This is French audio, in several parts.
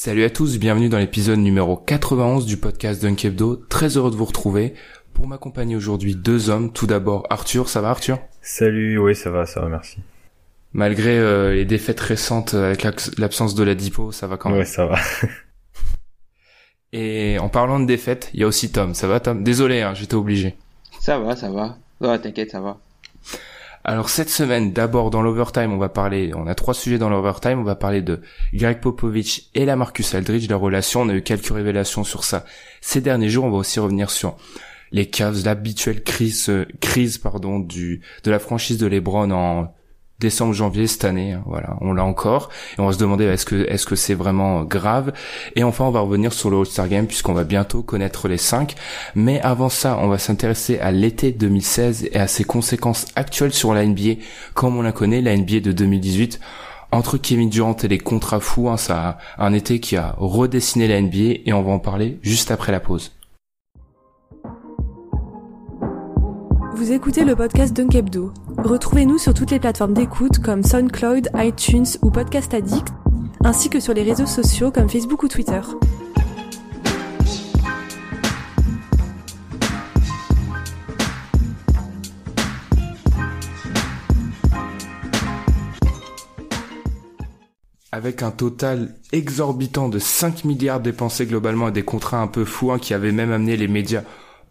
Salut à tous, bienvenue dans l'épisode numéro 91 du podcast Dunk Hebdo. Très heureux de vous retrouver. Pour m'accompagner aujourd'hui, deux hommes. Tout d'abord, Arthur. Ça va, Arthur? Salut, oui, ça va, ça va, merci. Malgré euh, les défaites récentes euh, avec l'absence de la Dipo, ça va quand même. Ouais, ça va. Et en parlant de défaites, il y a aussi Tom. Ça va, Tom? Désolé, hein, j'étais obligé. Ça va, ça va. Ouais, t'inquiète, ça va. Alors cette semaine, d'abord dans l'overtime, on va parler, on a trois sujets dans l'overtime, on va parler de Greg Popovich et la Marcus Aldridge, la relation, on a eu quelques révélations sur ça ces derniers jours, on va aussi revenir sur les Cavs, l'habituelle crise, euh, crise pardon, du de la franchise de LeBron en décembre janvier cette année hein, voilà on l'a encore et on va se demander est-ce que est-ce que c'est vraiment grave? Et enfin on va revenir sur le All-Star Game puisqu'on va bientôt connaître les cinq. Mais avant ça on va s'intéresser à l'été 2016 et à ses conséquences actuelles sur la NBA comme on la connaît la NBA de 2018 entre Kevin Durant et les contrats fous hein, ça a un été qui a redessiné la NBA et on va en parler juste après la pause Vous écoutez le podcast Dunk Hebdo. Retrouvez-nous sur toutes les plateformes d'écoute comme SoundCloud, iTunes ou Podcast Addict, ainsi que sur les réseaux sociaux comme Facebook ou Twitter. avec un total exorbitant de 5 milliards dépensés globalement et des contrats un peu fous hein, qui avaient même amené les médias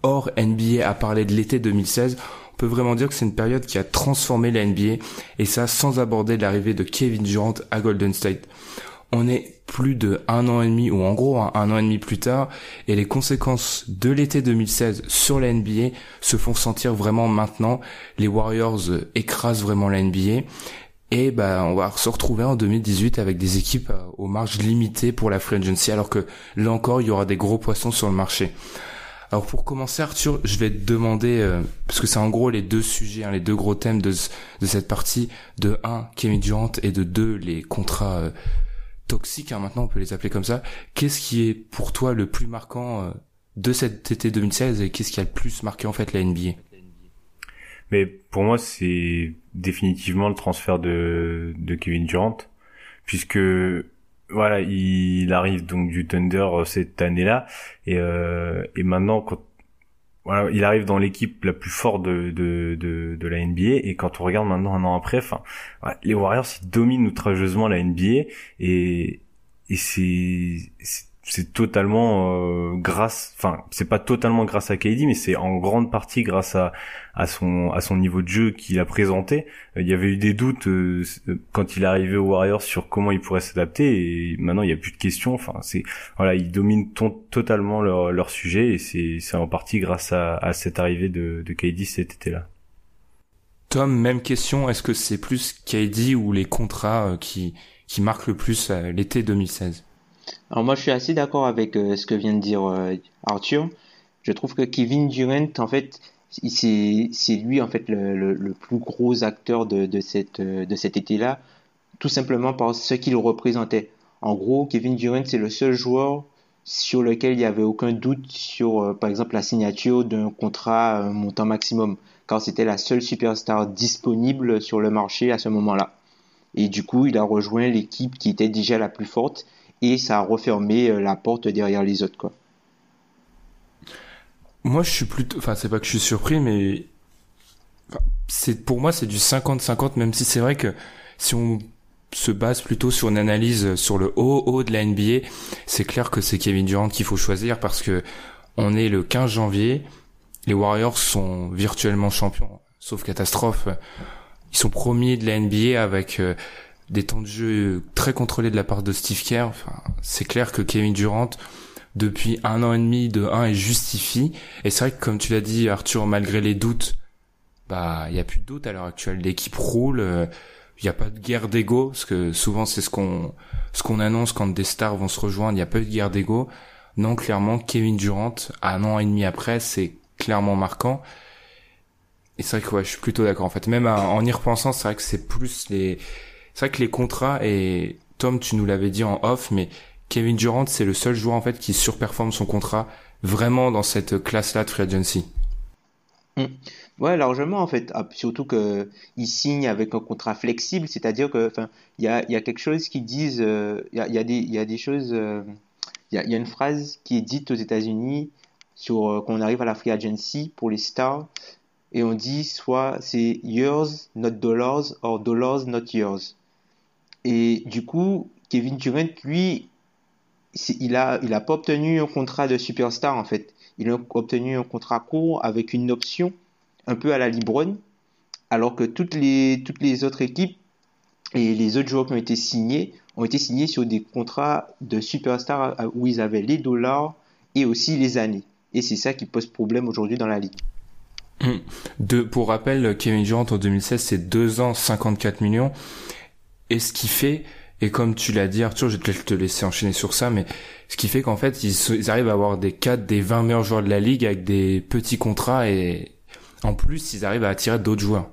hors NBA à parler de l'été 2016, on peut vraiment dire que c'est une période qui a transformé la NBA et ça sans aborder l'arrivée de Kevin Durant à Golden State. On est plus de un an et demi ou en gros hein, un an et demi plus tard et les conséquences de l'été 2016 sur la NBA se font sentir vraiment maintenant. Les Warriors euh, écrasent vraiment la NBA et bah, on va se retrouver en 2018 avec des équipes euh, aux marges limitées pour la free agency, alors que là encore, il y aura des gros poissons sur le marché. Alors pour commencer, Arthur, je vais te demander, euh, parce que c'est en gros les deux sujets, hein, les deux gros thèmes de, de cette partie, de 1, Kevin Durant, et de 2, les contrats euh, toxiques, hein, maintenant on peut les appeler comme ça. Qu'est-ce qui est pour toi le plus marquant euh, de cet été 2016 et qu'est-ce qui a le plus marqué en fait la NBA Mais pour moi, c'est définitivement le transfert de, de Kevin Durant, puisque voilà, il arrive donc du Thunder euh, cette année-là, et, euh, et maintenant, quand voilà, il arrive dans l'équipe la plus forte de, de, de, la NBA, et quand on regarde maintenant un an après, enfin, les Warriors dominent outrageusement la NBA, et, et c'est c'est- totalement euh, grâce enfin c'est pas totalement grâce à KD mais c'est en grande partie grâce à à son à son niveau de jeu qu'il a présenté. Euh, il y avait eu des doutes euh, quand il est arrivé aux Warriors sur comment il pourrait s'adapter et maintenant il y a plus de questions. Enfin c'est voilà ils dominent ton- totalement leur leur sujet et c'est c'est en partie grâce à, cette arrivée de de cet été-là. Tom, même question, est-ce que c'est plus KD ou les contrats euh, qui, qui marquent le plus euh, l'été 2016 Alors moi, je suis assez d'accord avec euh, ce que vient de dire euh, Arthur. Je trouve que Kevin Durant, en fait, c'est lui en fait le, le, plus gros acteur de, de cette euh, de cet été-là, tout simplement par ce qu'il représentait. En gros, Kevin Durant, c'est le seul joueur sur lequel il n'y avait aucun doute sur, par exemple, la signature d'un contrat montant maximum, car c'était la seule superstar disponible sur le marché à ce moment-là. Et du coup, il a rejoint l'équipe qui était déjà la plus forte et ça a refermé euh, la porte derrière les autres, quoi. Moi, je suis plutôt, enfin, c'est pas que je suis surpris, mais c'est pour moi, c'est du 50-50, même si c'est vrai que si on se base plutôt sur une analyse sur le haut haut de la NBA, c'est clair que c'est Kevin Durant qu'il faut choisir parce que on est le 15 janvier, les Warriors sont virtuellement champions, sauf catastrophe. Ils sont premiers de la NBA avec euh, des temps de jeu très contrôlés de la part de Steve Kerr. Enfin, c'est clair que Kevin Durant, depuis un an et demi de 1 est justifie. Et c'est vrai que comme tu l'as dit Arthur, malgré les doutes, bah il y a plus de doutes à l'heure actuelle. L'équipe roule. Euh, il n'y a pas de guerre d'ego parce que souvent c'est ce qu'on ce qu'on annonce quand des stars vont se rejoindre. Il n'y a pas de guerre d'ego. Non, clairement, Kevin Durant, un an et demi après, c'est clairement marquant. Et c'est vrai que ouais, je suis plutôt d'accord. En fait, même en y repensant, c'est vrai que c'est plus les, c'est vrai que les contrats et Tom, tu nous l'avais dit en off, mais Kevin Durant, c'est le seul joueur en fait qui surperforme son contrat vraiment dans cette classe-là de free agency. Mm. Ouais, largement en fait. Ah, surtout que il signe avec un contrat flexible, c'est-à-dire que, enfin, il y a, quelque chose qui disent, euh, il y, a, des, choses, euh, il y, a, une phrase qui est dite aux États-Unis sur euh, quand on arrive à la free agency pour les stars et on dit soit c'est yours not dollars or dollars not yours. Et du coup, Kevin Durant, lui, il a, il a pas obtenu un contrat de superstar en fait. Il a obtenu un contrat court avec une option un peu à la Libron, alors que toutes les, toutes les autres équipes et les autres joueurs qui ont été signés ont été signés sur des contrats de superstars où ils avaient les dollars et aussi les années. Et c'est ça qui pose problème aujourd'hui dans la ligue. Hum. De, pour rappel, Kevin Durant en 2016, c'est 2 ans, 54 millions. Et ce qui fait, et comme tu l'as dit Arthur, je vais te laisser enchaîner sur ça, mais ce qui fait qu'en fait, ils, arrivent à avoir des 4, des 20 meilleurs joueurs de la ligue avec des petits contrats et en plus, ils arrivent à attirer d'autres joueurs.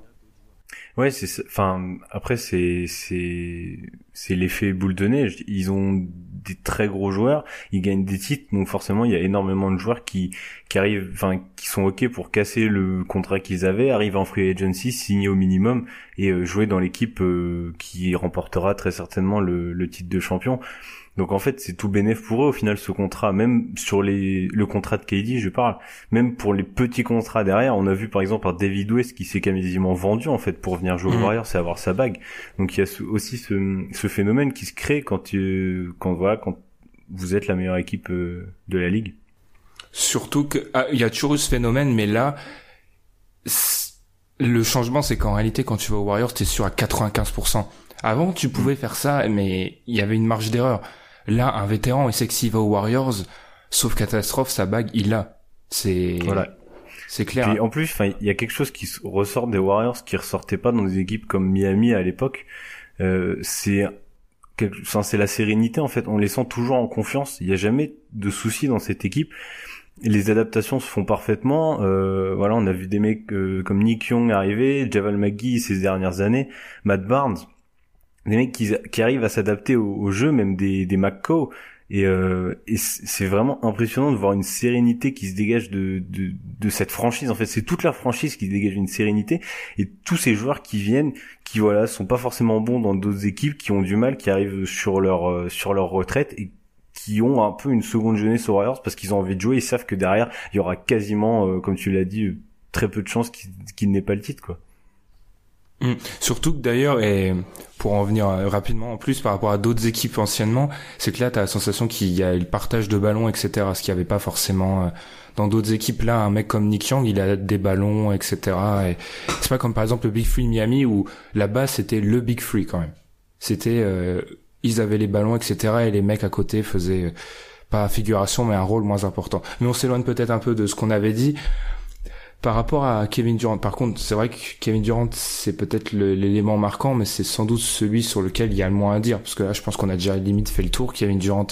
Ouais, c'est enfin après c'est c'est c'est l'effet boule de neige. Ils ont des très gros joueurs, ils gagnent des titres, donc forcément il y a énormément de joueurs qui qui arrivent, enfin qui sont ok pour casser le contrat qu'ils avaient, arrivent en free agency, signer au minimum et euh, jouer dans l'équipe euh, qui remportera très certainement le, le titre de champion. Donc en fait, c'est tout bénéf pour eux au final ce contrat, même sur les le contrat de KD, je parle, même pour les petits contrats derrière, on a vu par exemple par David West qui s'est quasiment vendu en fait pour venir jouer au mhm. Warriors, c'est avoir sa bague. Donc il y a aussi ce, ce phénomène qui se crée quand tu, quand voilà quand vous êtes la meilleure équipe euh, de la ligue. Surtout que ah, il y a toujours eu ce phénomène, mais là le changement c'est qu'en réalité quand tu vas aux Warriors, t'es sûr à 95%. Avant, tu pouvais mm. faire ça, mais il y avait une marge d'erreur. Là, un vétéran, il sait que s'il va aux Warriors, sauf catastrophe, sa bague, il l'a. C'est voilà. C'est clair. Et en plus, enfin, il y a quelque chose qui ressort des Warriors qui ressortait pas dans des équipes comme Miami à l'époque. Euh, c'est enfin, c'est la sérénité en fait. On les sent toujours en confiance. Il n'y a jamais de soucis dans cette équipe. Les adaptations se font parfaitement. Euh, voilà, on a vu des mecs euh, comme Nick Young arriver, Javal McGee ces dernières années, Matt Barnes des mecs qui, qui arrivent à s'adapter au, jeu, même des, des McCo. Et, euh, et c'est vraiment impressionnant de voir une sérénité qui se dégage de, de, de cette franchise. En fait, c'est toute la franchise qui dégage une sérénité. Et tous ces joueurs qui viennent, qui voilà, sont pas forcément bons dans d'autres équipes, qui ont du mal, qui arrivent sur leur euh, sur leur retraite et qui ont un peu une seconde jeunesse aux Warriors parce qu'ils ont envie de jouer. Ils savent que derrière, il y aura quasiment, euh, comme tu l'as dit, très peu de chances qu'il qu n'ait pas le titre, quoi. Mm. Surtout que d'ailleurs, et pour en venir euh, rapidement en plus par rapport à d'autres équipes anciennement, c'est que là, tu as la sensation qu'il y a le partage de ballons, etc., ce qu'il n'y avait pas forcément euh, dans d'autres équipes. Là, un mec comme Nick Young, il a des ballons, etc. Et c'est pas comme par exemple le Big Free Miami où là-bas, c'était le Big Free quand même. C'était, euh, ils avaient les ballons, etc. Et les mecs à côté faisaient pas figuration, mais un rôle moins important. Mais on s'éloigne peut-être un peu de ce qu'on avait dit. Par rapport à Kevin Durant, par contre, c'est vrai que Kevin Durant, c'est peut-être l'élément marquant, mais c'est sans doute celui sur lequel il y a le moins à dire, parce que là, je pense qu'on a déjà limite fait le tour. Kevin Durant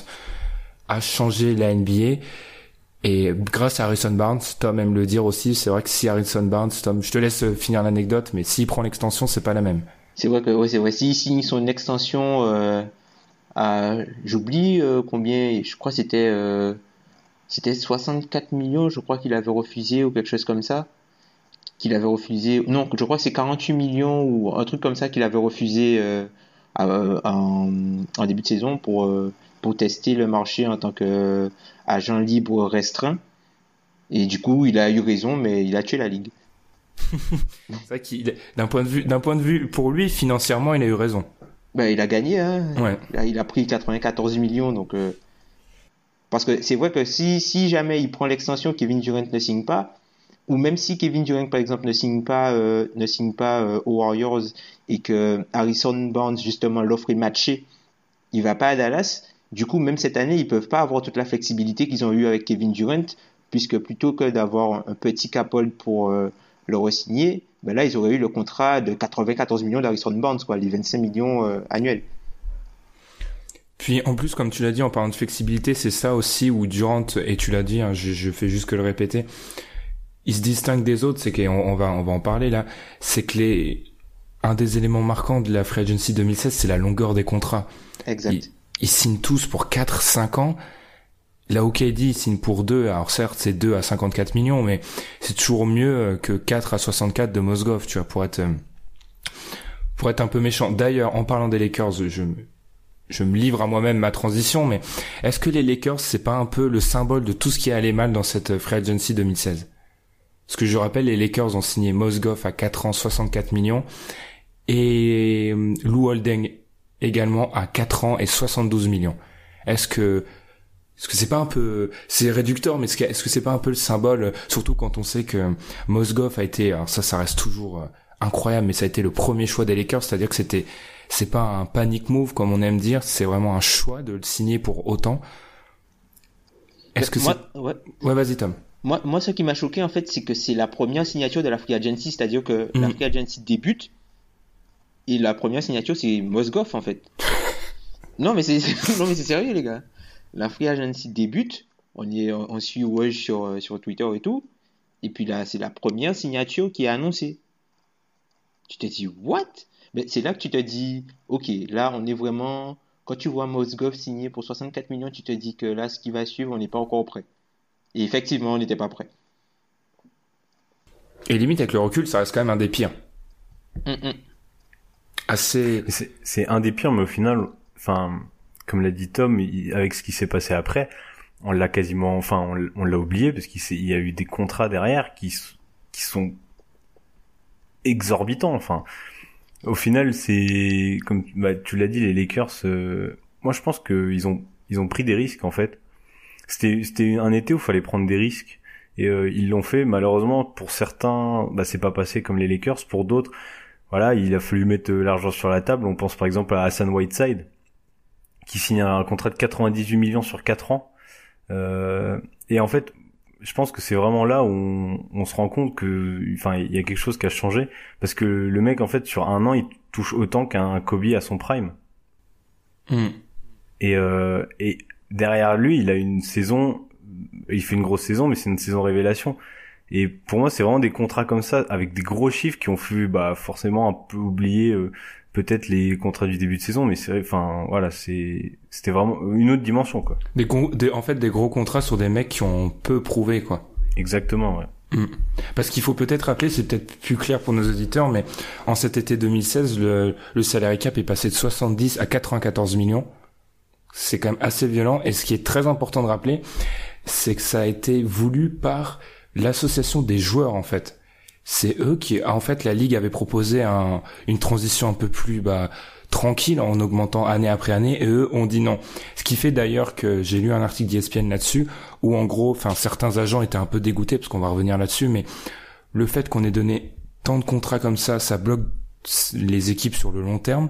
a changé la NBA. Et grâce à Harrison Barnes, Tom aime le dire aussi, c'est vrai que si Harrison Barnes, Tom, je te laisse finir l'anecdote, mais s'il prend l'extension, c'est pas la même. C'est vrai que, ouais, c'est vrai. S'il signe son extension, euh, j'oublie euh, combien, je crois c'était, euh, c'était 64 millions, je crois qu'il avait refusé ou quelque chose comme ça. Qu'il avait refusé. Non, je crois que c'est 48 millions ou un truc comme ça qu'il avait refusé euh, en, début de saison pour, euh, pour tester le marché en tant qu'agent libre restreint. Et du coup, il a eu raison, mais il a tué la ligue. c'est vrai qu'il, d'un point de vue, d'un point de vue, pour lui, financièrement, il a eu raison. Ben, il a gagné, hein. Ouais. Il, a, il a pris 94 millions, donc. euh, Parce que c'est vrai que si, jamais il prend l'extension, Kevin Durant ne signe pas, ou même si Kevin Durant, par exemple, ne signe pas, euh, ne euh, aux Warriors et que Harrison Barnes, justement, l'offre est matchée, il va pas à Dallas. Du coup, même cette année, ils peuvent pas avoir toute la flexibilité qu'ils ont eu avec Kevin Durant, puisque plutôt que d'avoir un petit cap-hold pour euh, le re-signer, ben là, ils auraient eu le contrat de 94 millions d'Harrison Barnes, quoi, les 25 millions annuels. Puis en plus, comme tu l'as dit, en parlant de flexibilité, c'est ça aussi où Durant, et tu l'as dit, hein, je, je fais juste que le répéter, il se distingue des autres, c'est qu'on on va, on va en parler là, c'est que les, un des éléments marquants de la Free Agency 2016, c'est la longueur des contrats. Exact. Ils, ils signent tous pour 4-5 ans. La OKD, ils signent pour 2, alors certes, c'est 2 à 54 millions, mais c'est toujours mieux que 4 à 64 de Mosgov, tu vois, pour être, euh, pour être un peu méchant. D'ailleurs, en parlant des Lakers, je, je me livre à moi-même ma transition, mais est-ce que les Lakers, c'est pas un peu le symbole de tout ce qui est allé mal dans cette Free Agency 2016 Parce que je rappelle, les Lakers ont signé Mosgov à 4 ans, 64 millions, et euh, Lou Holding également à 4 ans et 72 millions. Est-ce que est-ce que c'est pas un peu c'est réducteur mais est-ce que c'est pas un peu le symbole surtout quand on sait que Mosgov a été alors ça ça reste toujours euh, incroyable mais ça a été le premier choix des Lakers, c'est-à-dire que c'était c'est pas un panic move comme on aime dire, c'est vraiment un choix de le signer pour autant. Est-ce que c'est ouais. Ouais, vas-y Tom. Moi, moi, ce qui m'a choqué, en fait, c'est que c'est la première signature de la Free Agency, c'est-à-dire que la Mm. Free Agency débute, et la première signature, c'est Mosgov, en fait. non, mais c'est, non, mais c'est sérieux, les gars. La Free Agency débute, on y est, on suit Woj sur, euh, sur Twitter et tout, et puis là, c'est la première signature qui est annoncée. Tu te dis, what? Mais c'est là que tu te dis, ok, là, on est vraiment, quand tu vois Mosgov signer pour 64 millions, tu te dis que là, ce qui va suivre, on n'est pas encore prêt. Et effectivement, on n'était pas prêt. Et limite avec le recul, ça reste quand même un des pires. Mm, mm. Assez C'est c'est un des pires, mais au final, enfin, comme l'a dit Tom, il- avec ce qui s'est passé après, on l'a quasiment, enfin, on, on l'a oublié parce qu'il y a eu des contrats derrière qui, qui sont exorbitants. Enfin, au final, c'est comme bah, tu l'as dit, les Lakers. euh, moi, je pense qu'ils ont ils ont pris des risques en fait. C'était c'était un été où fallait prendre des risques et euh, ils l'ont fait. Malheureusement, pour certains, bah, c'est pas passé comme les Lakers. Pour d'autres, voilà, il a fallu mettre euh, l'argent sur la table. On pense par exemple à Hassan Whiteside, qui signe un contrat de 98 millions sur 4 ans. Euh, et en fait, je pense que c'est vraiment là où on, on se rend compte que, enfin, il y a quelque chose qui a changé parce que le mec, en fait, sur un an, il touche autant qu'un Kobe à son prime. Hmm. Et, euh, et derrière lui, il a une saison, il fait une grosse saison, mais c'est une saison révélation. Et pour moi, c'est vraiment des contrats comme ça, avec des gros chiffres qui ont fait, bah, forcément un peu oublier euh, peut-être les contrats du début de saison, mais c'est, vrai, enfin, voilà, c'est, c'était vraiment une autre dimension, quoi. des, gros- des en fait des gros contrats sur des mecs qui ont peu prouvé quoi. Exactement, ouais. Parce qu'il faut peut-être rappeler, c'est peut-être plus clair pour nos auditeurs, mais en cet été 2016, le, le salary cap est passé de 70 à 94 millions. C'est quand même assez violent. Et ce qui est très important de rappeler, c'est que ça a été voulu par l'association des joueurs, en fait. C'est eux qui, en fait, la ligue avait proposé un, une transition un peu plus, bah, tranquille en augmentant année après année et eux ont dit non. Ce qui fait d'ailleurs que j'ai lu un article d'ESPN là-dessus où en gros, enfin certains agents étaient un peu dégoûtés parce qu'on va revenir là-dessus, mais le fait qu'on ait donné tant de contrats comme ça, ça bloque les équipes sur le long terme.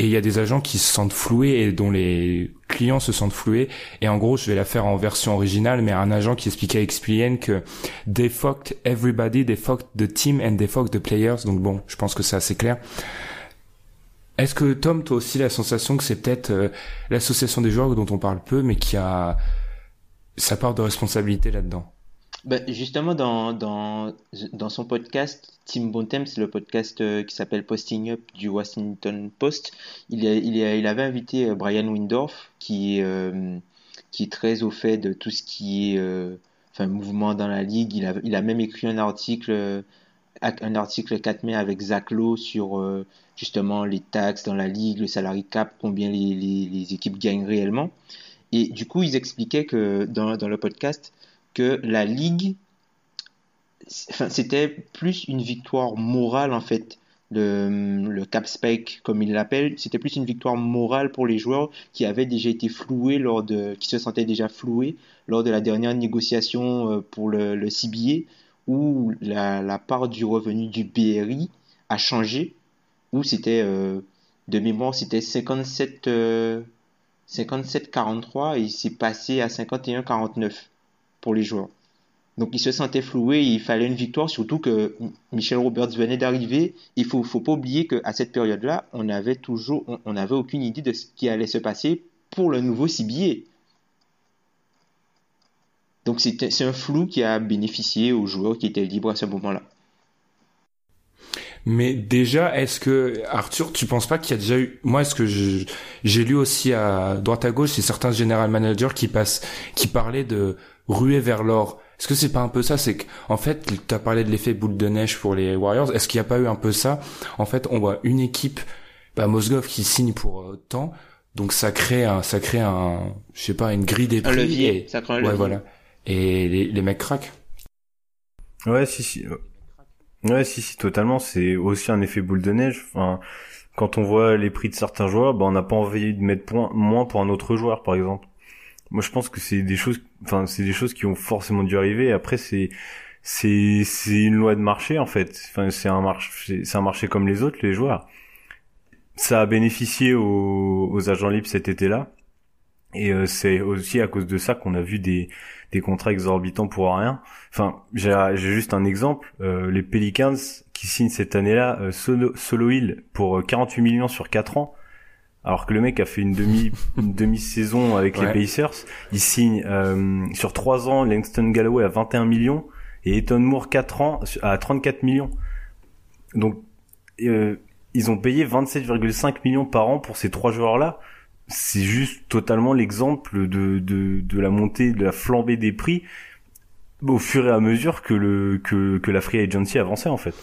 Et il y a des agents qui se sentent floués et dont les clients se sentent floués. Et en gros, je vais la faire en version originale, mais un agent qui expliquait à ESPN que they fucked everybody, they fucked the team and they fucked the players. Donc bon, je pense que c'est assez clair. Est-ce que Tom, toi aussi la sensation que c'est peut-être euh, l'association des joueurs dont on parle peu, mais qui a sa part de responsabilité là-dedans? Ben, justement, dans, dans, dans son podcast, Tim Bontemps, le podcast euh, qui s'appelle Posting Up du Washington Post, il, a- il, il avait invité euh, Brian Windorf, qui, euh, qui est très au fait de tout ce qui est enfin, mouvement dans la ligue. Il a, il a même écrit un article, un article 4 mai avec Zach Lowe sur justement les taxes dans la ligue, le salary cap, combien les, les, les équipes gagnent réellement. Et du coup, ils expliquaient que dans, dans le podcast, que la ligue c'était plus une victoire morale en fait. Le, le cap spike, comme il l'appelle, c'était plus une victoire morale pour les joueurs qui avaient déjà été floués lors de, qui se sentaient déjà floués lors de la dernière négociation euh, pour le, le CBA, où la, part du revenu du BRI a changé, où c'était euh, de mémoire, c'était 57, 57-43 et il s'est passé à 51-49 les joueurs. Donc il se sentait floué, il fallait une victoire, surtout que Michel Roberts venait d'arriver. Il faut, faut pas oublier qu'à cette période-là, on avait toujours, on n'avait aucune idée de ce qui allait se passer pour le nouveau CBA. Donc c'est un flou qui a bénéficié aux joueurs qui étaient libres à ce moment-là. Mais déjà, est-ce que Arthur, tu penses pas qu'il y a déjà eu Moi, est-ce que j'ai lu aussi à droite à gauche, c'est certains general managers qui passent, qui parlaient de ruer vers l'or. Est-ce que c'est pas un peu ça? C'est qu'en fait, tu as parlé de l'effet boule de neige pour les Warriors. Est-ce qu'il n'y a pas eu un peu ça? En fait, on voit une équipe, bah, Mosgov qui signe pour euh, tant, donc ça crée un, ça crée un, je sais pas, une grille des prix. Un levier. ça crée un ouais, voilà. Et les, les mecs craquent. Ouais, si, si. Ouais, si, si, totalement. C'est aussi un effet boule de neige. Enfin, quand on voit les prix de certains joueurs, bah, on n'a pas envie de mettre point, moins pour un autre joueur, par exemple. Moi, je pense que c'est des choses, enfin, c'est des choses qui ont forcément dû arriver. Après, c'est, c'est, c'est une loi de marché, en fait. Enfin, c'est un marché, c'est un marché comme les autres, les joueurs. Ça a bénéficié aux, aux agents libres cet été-là. Et euh, c'est aussi à cause de ça qu'on a vu des, des contrats exorbitants pour rien. Enfin, j'ai juste un exemple. Euh, les Pelicans qui signent cette année-là euh, Solo, Solo Hill pour 48 millions sur 4 ans, alors que le mec a fait une demi une demi saison avec les Pacers. Il signe sur 3 ans Langston Galloway à 21 millions et Eton Moore 4 ans à 34 millions. Donc ils ont payé 27,5 millions par an pour ces trois joueurs-là c'est juste totalement l'exemple de, de, de la montée, de la flambée des prix au fur et à mesure que le que, que la free agency avançait en fait.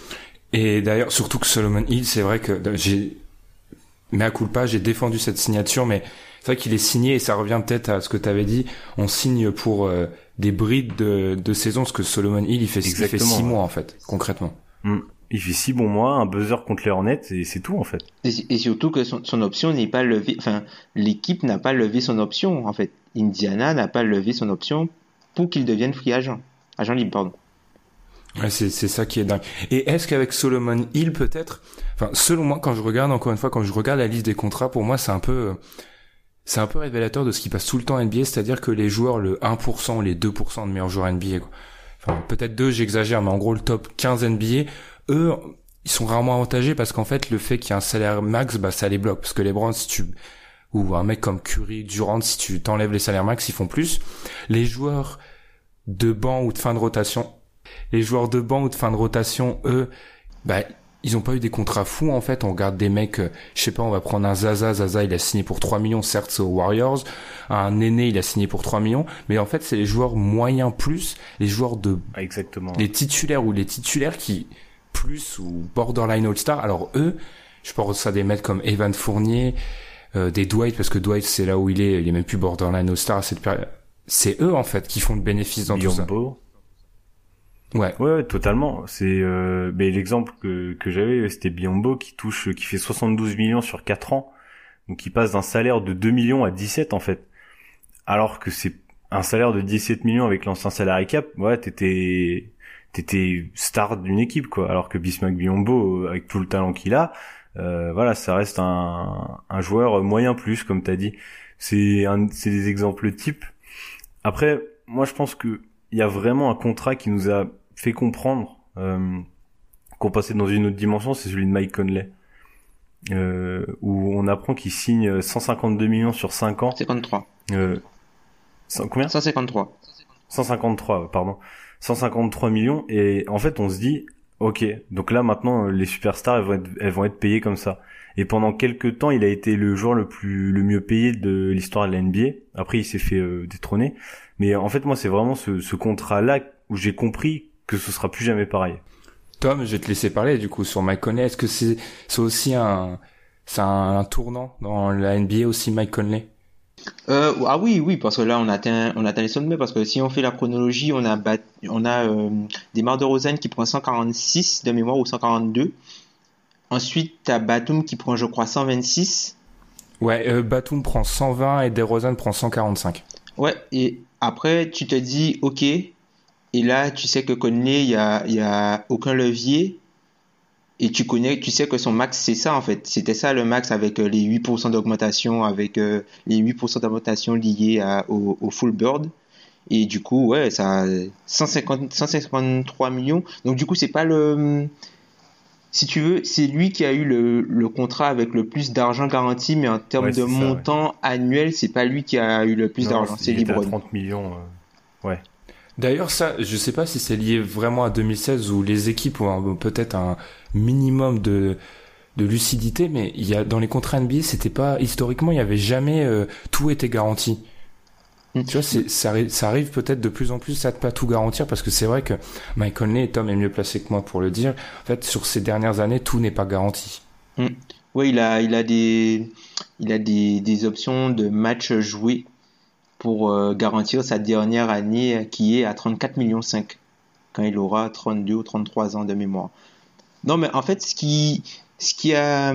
Et d'ailleurs, surtout que Solomon Hill, c'est vrai que j'ai mais à culpa, j'ai défendu cette signature, mais c'est vrai qu'il est signé et ça revient peut-être à ce que tu avais dit. On signe pour euh, des brides de, de saison, parce que Solomon Hill, il fait, il fait six mois en fait, concrètement. Mm il fait six bons mois, un buzzer contre les Hornets et c'est tout en fait. Et, surtout que son, option n'est pas levée, enfin l'équipe n'a pas levé son option en fait. Indiana n'a pas levé son option pour qu'il devienne free agent, agent libre pardon. Ouais, c'est ça qui est dingue. Et est-ce qu'avec Solomon Hill peut-être, enfin selon moi quand je regarde encore une fois quand je regarde la liste des contrats pour moi c'est un peu c'est un peu révélateur de ce qui passe tout le temps NBA, c'est-à-dire que les joueurs le 1% les 2% de meilleurs joueurs NBA quoi. Enfin peut-être deux j'exagère mais en gros le top 15 NBA eux, ils sont rarement avantagés parce qu'en fait, le fait qu'il y ait un salaire max, bah, ça les bloque. Parce que les Browns, si tu, ou un mec comme Curry, Durant, si tu t'enlèves les salaires max, ils font plus. Les joueurs de banc ou de fin de rotation, les joueurs de banc ou de fin de rotation, eux, bah, ils ont pas eu des contrats fous en fait. On regarde des mecs, euh, je sais pas, on va prendre un Zaza. Zaza, il a signé pour 3 millions, certes, aux Warriors. Un Néné, il a signé pour 3 millions. Mais en fait, c'est les joueurs moyens plus, les joueurs de, exactement, les titulaires ou les titulaires qui plus ou borderline All-Star. Alors eux, je pense à des mecs comme Evan Fournier, euh, des Dwight, parce que Dwight c'est là où il est, il est même plus borderline All-Star à cette période. C'est eux en fait qui font le bénéfice dans tout ça. Ouais. ouais. totalement. C'est euh, mais l'exemple que, que j'avais, c'était Biombo qui touche, qui fait 72 millions sur 4 ans, donc qui passe d'un salaire de 2 millions à 17 en fait. Alors que c'est un salaire de 17 millions avec l'ancien salaire cap, ouais, t'étais t'étais star d'une équipe quoi alors que Bismack Biombo avec tout le talent qu'il a euh, voilà ça reste un, un joueur moyen plus comme t'as dit c'est c'est des exemples types après moi je pense que il y a vraiment un contrat qui nous a fait comprendre euh, qu'on passait dans une autre dimension c'est celui de Mike Conley. Euh, où on apprend qu'il signe 152 millions sur 5 ans. 53 euh, combien? 153 153 pardon. 153 millions et en fait on se dit ok donc là maintenant les superstars elles vont être, elles vont être payées comme ça. Et pendant quelques temps il a été le joueur le plus le mieux payé de l'histoire de la NBA après il s'est fait euh, détrôner. Mais en fait moi c'est vraiment ce, ce contrat là où j'ai compris que ce sera plus jamais pareil Tom je vais te laisser parler du coup sur Mike Conley est-ce que c'est c'est aussi un c'est un, tournant dans la NBA aussi Mike Conley? Euh, ah oui, oui, parce que là on atteint, on atteint les sommets parce que si on fait la chronologie, on a on a euh, Desmar de Rosanne qui prend 146 de mémoire ou 142. Ensuite, t'as Batum qui prend, je crois, 126. Ouais, euh, Batum prend 120 et DeRozan prend 145. Ouais, et après, tu te dis, ok, et là, tu sais que Conley, il y a, y a aucun levier, et tu connais, tu sais que son max, c'est ça, en fait. C'était ça, le max, avec euh, les 8% d'augmentation, avec euh, les 8% d'augmentation liés à, au, au full bird. Et du coup, ouais, ça, 150, 153 millions. Donc, du coup, c'est pas le, si tu veux, c'est lui qui a eu le, le contrat avec le plus d'argent garanti, mais en termes Ouais, de ça, montant annuel, c'est pas lui qui a eu le plus d'argent, c'est LeBron. 30 millions. euh, Ouais. D'ailleurs, ça, je sais pas si c'est lié vraiment à 2016 où les équipes ont peut-être un minimum de de lucidité, mais il y a dans les contrats NBA, c'était pas historiquement, il y avait jamais euh, tout était garanti. Mm. Tu vois, c'est, ça, arri- ça arrive peut-être de plus en plus à ne pas tout garantir parce que c'est vrai que Mike Conley et Tom est mieux placé que moi pour le dire. En fait, sur ces dernières années, tout n'est pas garanti. Oui, il a, il a des, il a des, des options de matchs joués pour euh, garantir sa dernière année qui est à 34 millions 5 quand il aura 32 ou 33 ans de mémoire. Non, mais en fait, ce qui, ce qui a,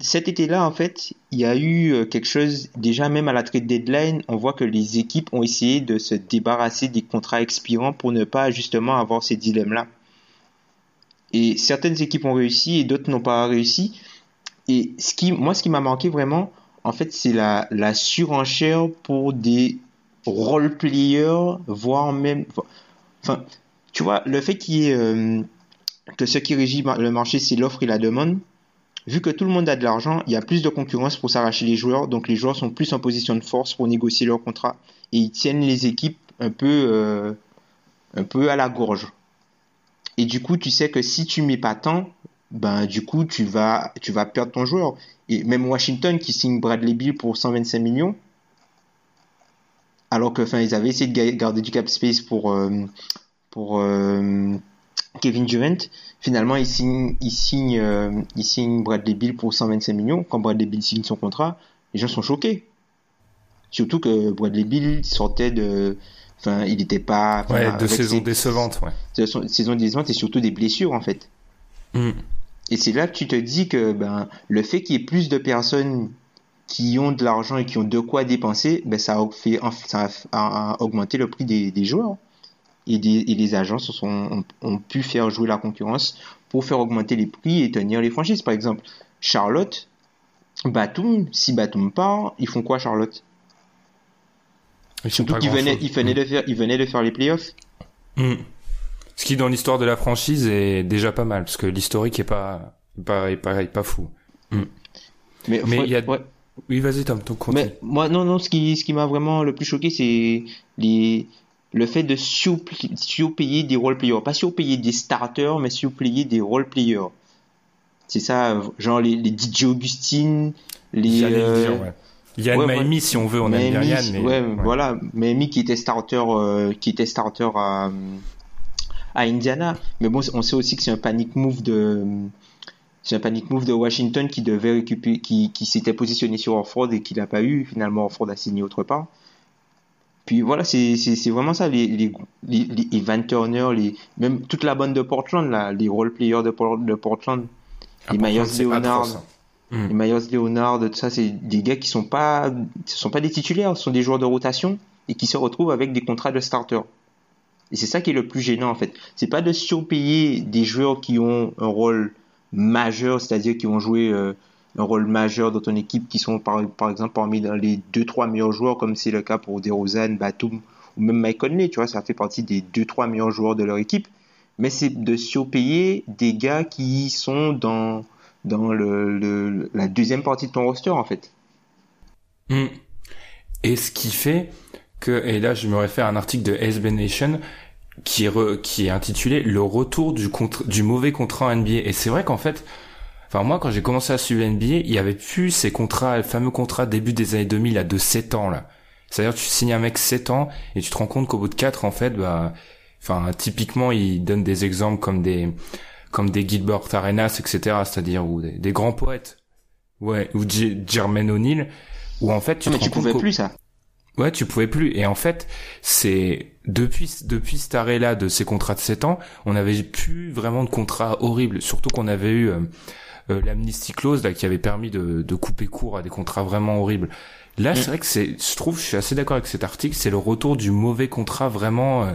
cet été-là, en fait, il y a eu euh, quelque chose, déjà même à la trade deadline, on voit que les équipes ont essayé de se débarrasser des contrats expirants pour ne pas justement avoir ces dilemmes-là. Et certaines équipes ont réussi et d'autres n'ont pas réussi. Et ce qui, moi, ce qui m'a manqué vraiment, en fait, c'est la, surenchère pour des role players, voire même, enfin, tu vois, le fait euh, que ce qui régit le marché, c'est l'offre et la demande. Vu que tout le monde a de l'argent, il y a plus de concurrence pour s'arracher les joueurs, donc les joueurs sont plus en position de force pour négocier leur contrat et ils tiennent les équipes un peu, euh, un peu à la gorge. Et du coup, tu sais que si tu mets pas tant, ben du coup, tu vas, tu vas perdre ton joueur. Et même Washington qui signe Bradley Bill pour 125 millions, alors que, enfin, ils avaient essayé de ga- garder du cap space pour, euh, pour euh, Kevin Durant. Finalement, il signe, il signe, euh, il signe Bradley Bill pour 125 millions. Quand Bradley Bill signe son contrat, les gens sont choqués. Surtout que Bradley Bill sortait de, enfin, il n'était pas, Ouais, de ses- décevantes, ouais. saison saison décevante et surtout des blessures en fait. Mm. Et c'est là que tu te dis que ben, le fait qu'il y ait plus de personnes qui ont de l'argent et qui ont de quoi dépenser, ben, ça, a fait, ça a, a augmenté le prix des, des joueurs. Et, des, et les sont, ont, ont pu faire jouer la concurrence pour faire augmenter les prix et tenir les franchises. Par exemple, Charlotte, Batum, si Batum part, ils font quoi Charlotte? Ils Surtout qu'ils venaient, ils, venaient de faire, ils venaient de faire les playoffs? Mm. Ce qui, dans l'histoire de la franchise, est déjà pas mal, parce que l'historique est pas, pas, est pas, est pas fou. Mais, Mais faut- il y a- ouais. Oui, vas-y, Tom, ton continue. Mais moi, non, non, ce qui, ce qui m'a vraiment le plus choqué, c'est les, le fait de surpayer des role players. Pas surpayer des starters, mais surpayer des role players. C'est ça, genre les, les DJ Augustine, les. J'allais le euh, dire, ouais. Yann ouais, Maimi, ouais. si on veut, on aime bien Yann, mais... ouais, ouais. voilà, Miami qui était starter, euh, qui était starter à, à Indiana. Mais bon, on sait aussi que c'est un panic move de, c'est un panic move de Washington qui devait récupérer, qui, qui s'était positionné sur Orford et qui l'a pas eu. Finalement, Orford a signé autre part. Puis voilà, c'est, vraiment ça, les, les, les, les Evan Turner, les, même toute la bande de Portland, là, les role players de, de Portland, les Myers Leonard, les Myers Leonard, tout ça, c'est des gars qui sont pas, ce sont pas des titulaires, ce sont des joueurs de rotation et qui se retrouvent avec des contrats de starter. Et c'est ça qui est le plus gênant en fait. C'est pas de surpayer des joueurs qui ont un rôle majeur, c'est-à-dire qui ont joué euh, un rôle majeur dans ton équipe, qui sont par, exemple parmi les deux trois meilleurs joueurs, comme c'est le cas pour DeRozan, Batum ou même Mike Conley, tu vois, ça fait partie des deux trois meilleurs joueurs de leur équipe. Mais c'est de surpayer des gars qui sont dans la deuxième partie de ton roster en fait. Mm. Et ce qui fait que, et là je me réfère à un article de SB Nation qui est, re- qui est intitulé Le retour du, contre- du mauvais contrat NBA. Et c'est vrai qu'en fait, enfin moi quand j'ai commencé à suivre NBA, il y avait plus ces contrats, le fameux contrat début des années 2000 à de 7 ans là. C'est-à-dire tu signes un mec 7 ans et tu te rends compte qu'au bout de 4 en fait, bah, enfin typiquement ils donnent des exemples comme des comme des Gilbert Arenas, etc. C'est-à-dire ou des, des grands poètes. Ouais, ou J- Jermaine O'Neal où en fait tu Ah, te mais tu compte pouvais plus ça. Ouais, tu pouvais plus. Et en fait, c'est depuis depuis cet arrêt-là de ces contrats de 7 ans, on avait plus vraiment de contrats horribles. Surtout qu'on avait eu euh, euh, l'amnesty clause là qui avait permis de, de couper court à des contrats vraiment horribles. Là, Mm. c'est vrai que c'est, je trouve, je suis assez d'accord avec cet article, c'est le retour du mauvais contrat vraiment. euh,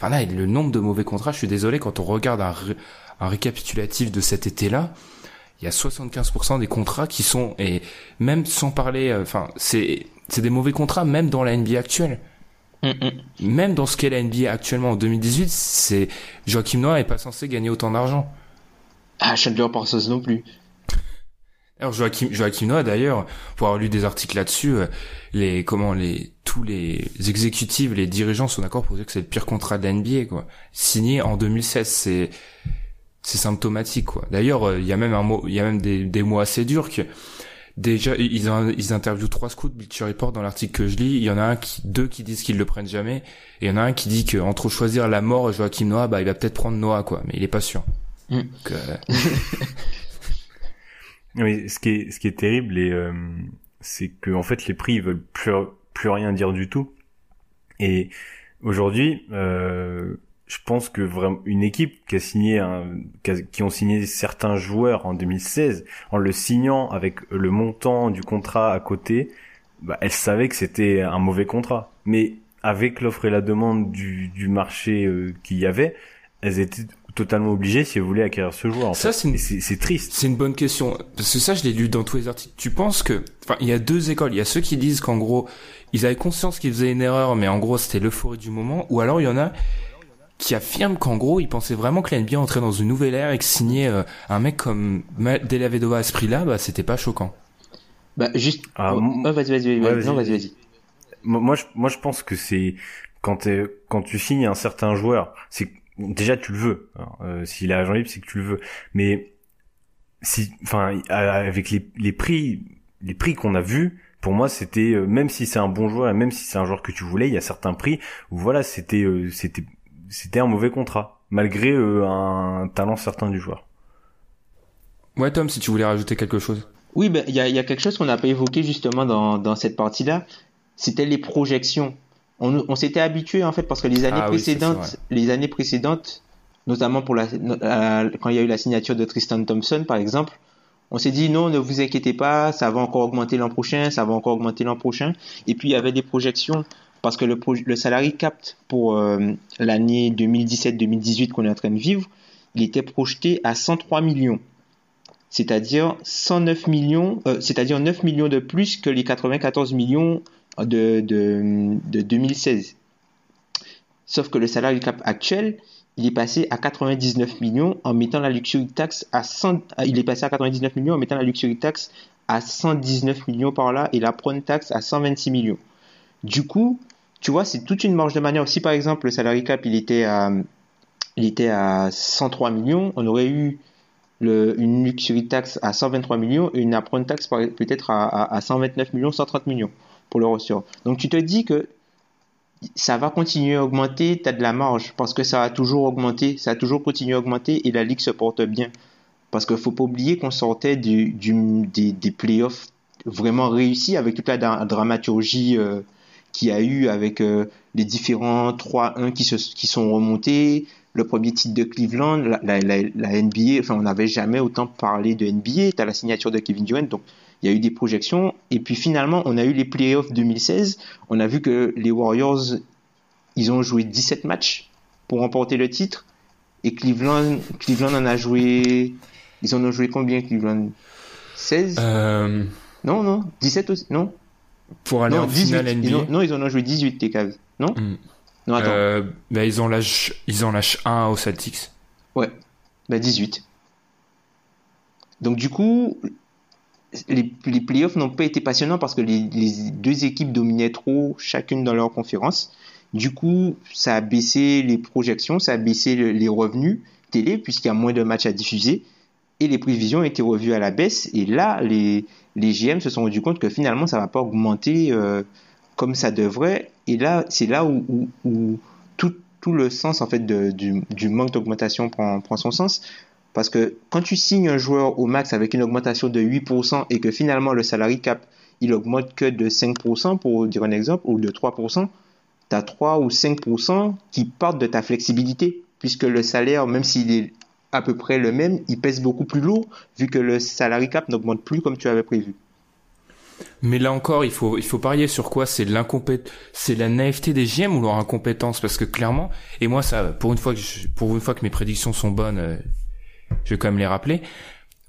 Enfin là, le nombre de mauvais contrats, je suis désolé quand on regarde un, ré- un récapitulatif de cet été-là. Il y a 75% des contrats qui sont et même sans parler, euh, enfin c'est c'est des mauvais contrats même dans la NBA actuelle. Mm, mm. Même dans ce qu'est la NBA actuellement en 2018, c'est Joachim Noah est pas censé gagner autant d'argent. Ah, Chandler Parsons non plus. Alors Joachim, Joachim Noah d'ailleurs, pour avoir lu des articles là-dessus, euh, les comment les tous les exécutifs, les dirigeants sont d'accord pour dire que c'est le pire contrat de la NBA quoi. Signé en 2016, c'est c'est symptomatique quoi. D'ailleurs, euh, il y a même un mot, il y a même des, des mots assez durs que déjà ils en- ils interviewent trois scouts Bleacher Report dans l'article que je lis, il y en a un qui deux qui disent qu'ils le prennent jamais et il y en a un qui dit que entre choisir la mort et Joachim Noah, bah il va peut-être prendre Noah quoi, mais il est pas sûr. Mm. Donc, euh, Mais ce qui est, ce qui est terrible, et, euh, c'est que en fait les prix ils veulent plus, plus rien dire du tout. Et aujourd'hui, euh, je pense que vraiment une équipe qui a signé un, qui, a- qui ont signé certains joueurs en 2016, en le signant avec le montant du contrat à côté, bah, elle savait que c'était un mauvais contrat. Mais avec l'offre et la demande du, du marché euh, qu'il y avait, elles étaient totalement obligées si elles voulaient acquérir ce joueur. en Ça, c'est une- triste. C'est une bonne question parce que ça je l'ai lu dans tous les articles. Tu penses que enfin il y a deux écoles, il y a ceux qui disent qu'en gros ils avaient conscience qu'ils faisaient une erreur mais en gros c'était l'euphorie du moment ou alors il y en a qui affirment qu'en gros ils pensaient vraiment que la NBA entrait dans une nouvelle ère et que signer euh, un mec comme Della Vedova à ce prix-là bah c'était pas choquant. Bah, juste. Ah, Oh, oh, vas-y, vas-y, vas-y. Ouais, vas-y. Non, vas-y. vas-y, vas-y. Moi, moi, je, moi, je pense que c'est quand t'es- quand tu signes un certain joueur, c'est déjà tu le veux. hein. Euh, S'il est agent libre, c'est que tu le veux. Mais si, enfin, avec les, les prix, les prix qu'on a vus, pour moi, c'était euh, même si c'est un bon joueur et même si c'est un joueur que tu voulais, il y a certains prix où voilà, c'était, euh, c'était, c'était un mauvais contrat malgré euh, un talent certain du joueur. Ouais Tom si tu voulais rajouter quelque chose. Oui, ben, il y a, y a quelque chose qu'on n'a pas évoqué justement dans, dans cette partie-là. C'était les projections. On, on s'était habitué en fait parce que les années Ah oui, ça, c'est précédentes, les années précédentes, notamment pour la, la- quand il y a eu la signature de Tristan Thompson par exemple, on s'est dit non, ne vous inquiétez pas, ça va encore augmenter l'an prochain, ça va encore augmenter l'an prochain. Et puis il y avait des projections parce que le, le salarié cap pour euh, l'année 2017-2018 qu'on est en train de vivre, il était projeté à 103 millions c'est-à-dire 109 millions, euh, c'est-à-dire 9 millions de plus que les 94 millions de, de, de 2016. Sauf que le salary cap actuel, il est passé à 99 millions en mettant la luxury tax à 100, ah, il est passé à 99 millions en mettant la luxury tax à 119 millions par là et la prone tax à 126 millions. Du coup, tu vois, c'est toute une marge de manœuvre. Si par exemple le salary cap il était à, il était à 103 millions, on aurait eu une luxury tax à 123 millions et une apron tax peut-être à, à, à 129 millions, 130 millions pour le roster. Donc tu te dis que ça va continuer à augmenter, tu as de la marge parce que ça a toujours augmenté, ça a toujours continué à augmenter et la ligue se porte bien. Parce qu'il faut pas oublier qu'on sortait des, playoffs vraiment réussis avec toute la dra- dramaturgie euh, qu'il y a eu avec euh, les différents 3-1 qui, se, qui sont remontés, le premier titre de Cleveland, la, la, la, la NBA, enfin on n'avait jamais autant parlé de NBA, tu as la signature de Kevin Durant, donc il y a eu des projections, et puis finalement on a eu les playoffs 2016, on a vu que les Warriors, ils ont joué 17 matchs pour remporter le titre, et Cleveland, Cleveland en a joué, ils en ont joué combien Cleveland? 16 Euh, Non, non, 17 aussi, non? Pour aller non, en finale 18. NBA. Non, non, ils en ont joué 18, tes caves. Non Hmm. Non, attends. Euh, bah, ils en lâchent ils en lâchent un aux Celtics. Ouais, bah 18. Donc du coup, les, les playoffs n'ont pas été passionnants parce que les, les deux équipes dominaient trop chacune dans leur conférence. Du coup, ça a baissé les projections, ça a baissé le- les revenus télé puisqu'il y a moins de matchs à diffuser et les prévisions été revues à la baisse. Et là, les, GM se sont rendus compte que finalement, ça va pas augmenter euh, comme ça devrait. Et là, c'est là où, tout, le sens en fait du, manque d'augmentation prend, prend son sens. Parce que quand tu signes un joueur au max avec une augmentation de 8% et que finalement le salary cap, il augmente que de 5% pour dire un exemple, ou de 3%, tu as 3 ou 5% qui partent de ta flexibilité, puisque le salaire, même s'il est à peu près le même, il pèse beaucoup plus lourd, vu que le salary cap n'augmente plus comme tu avais prévu. Mais là encore, il faut, il faut parier sur quoi? C'est c'est la naïveté des GM ou leur incompétence? Parce que clairement, et moi ça, pour une fois que je, pour une fois que mes prédictions sont bonnes, euh, je vais quand même les rappeler.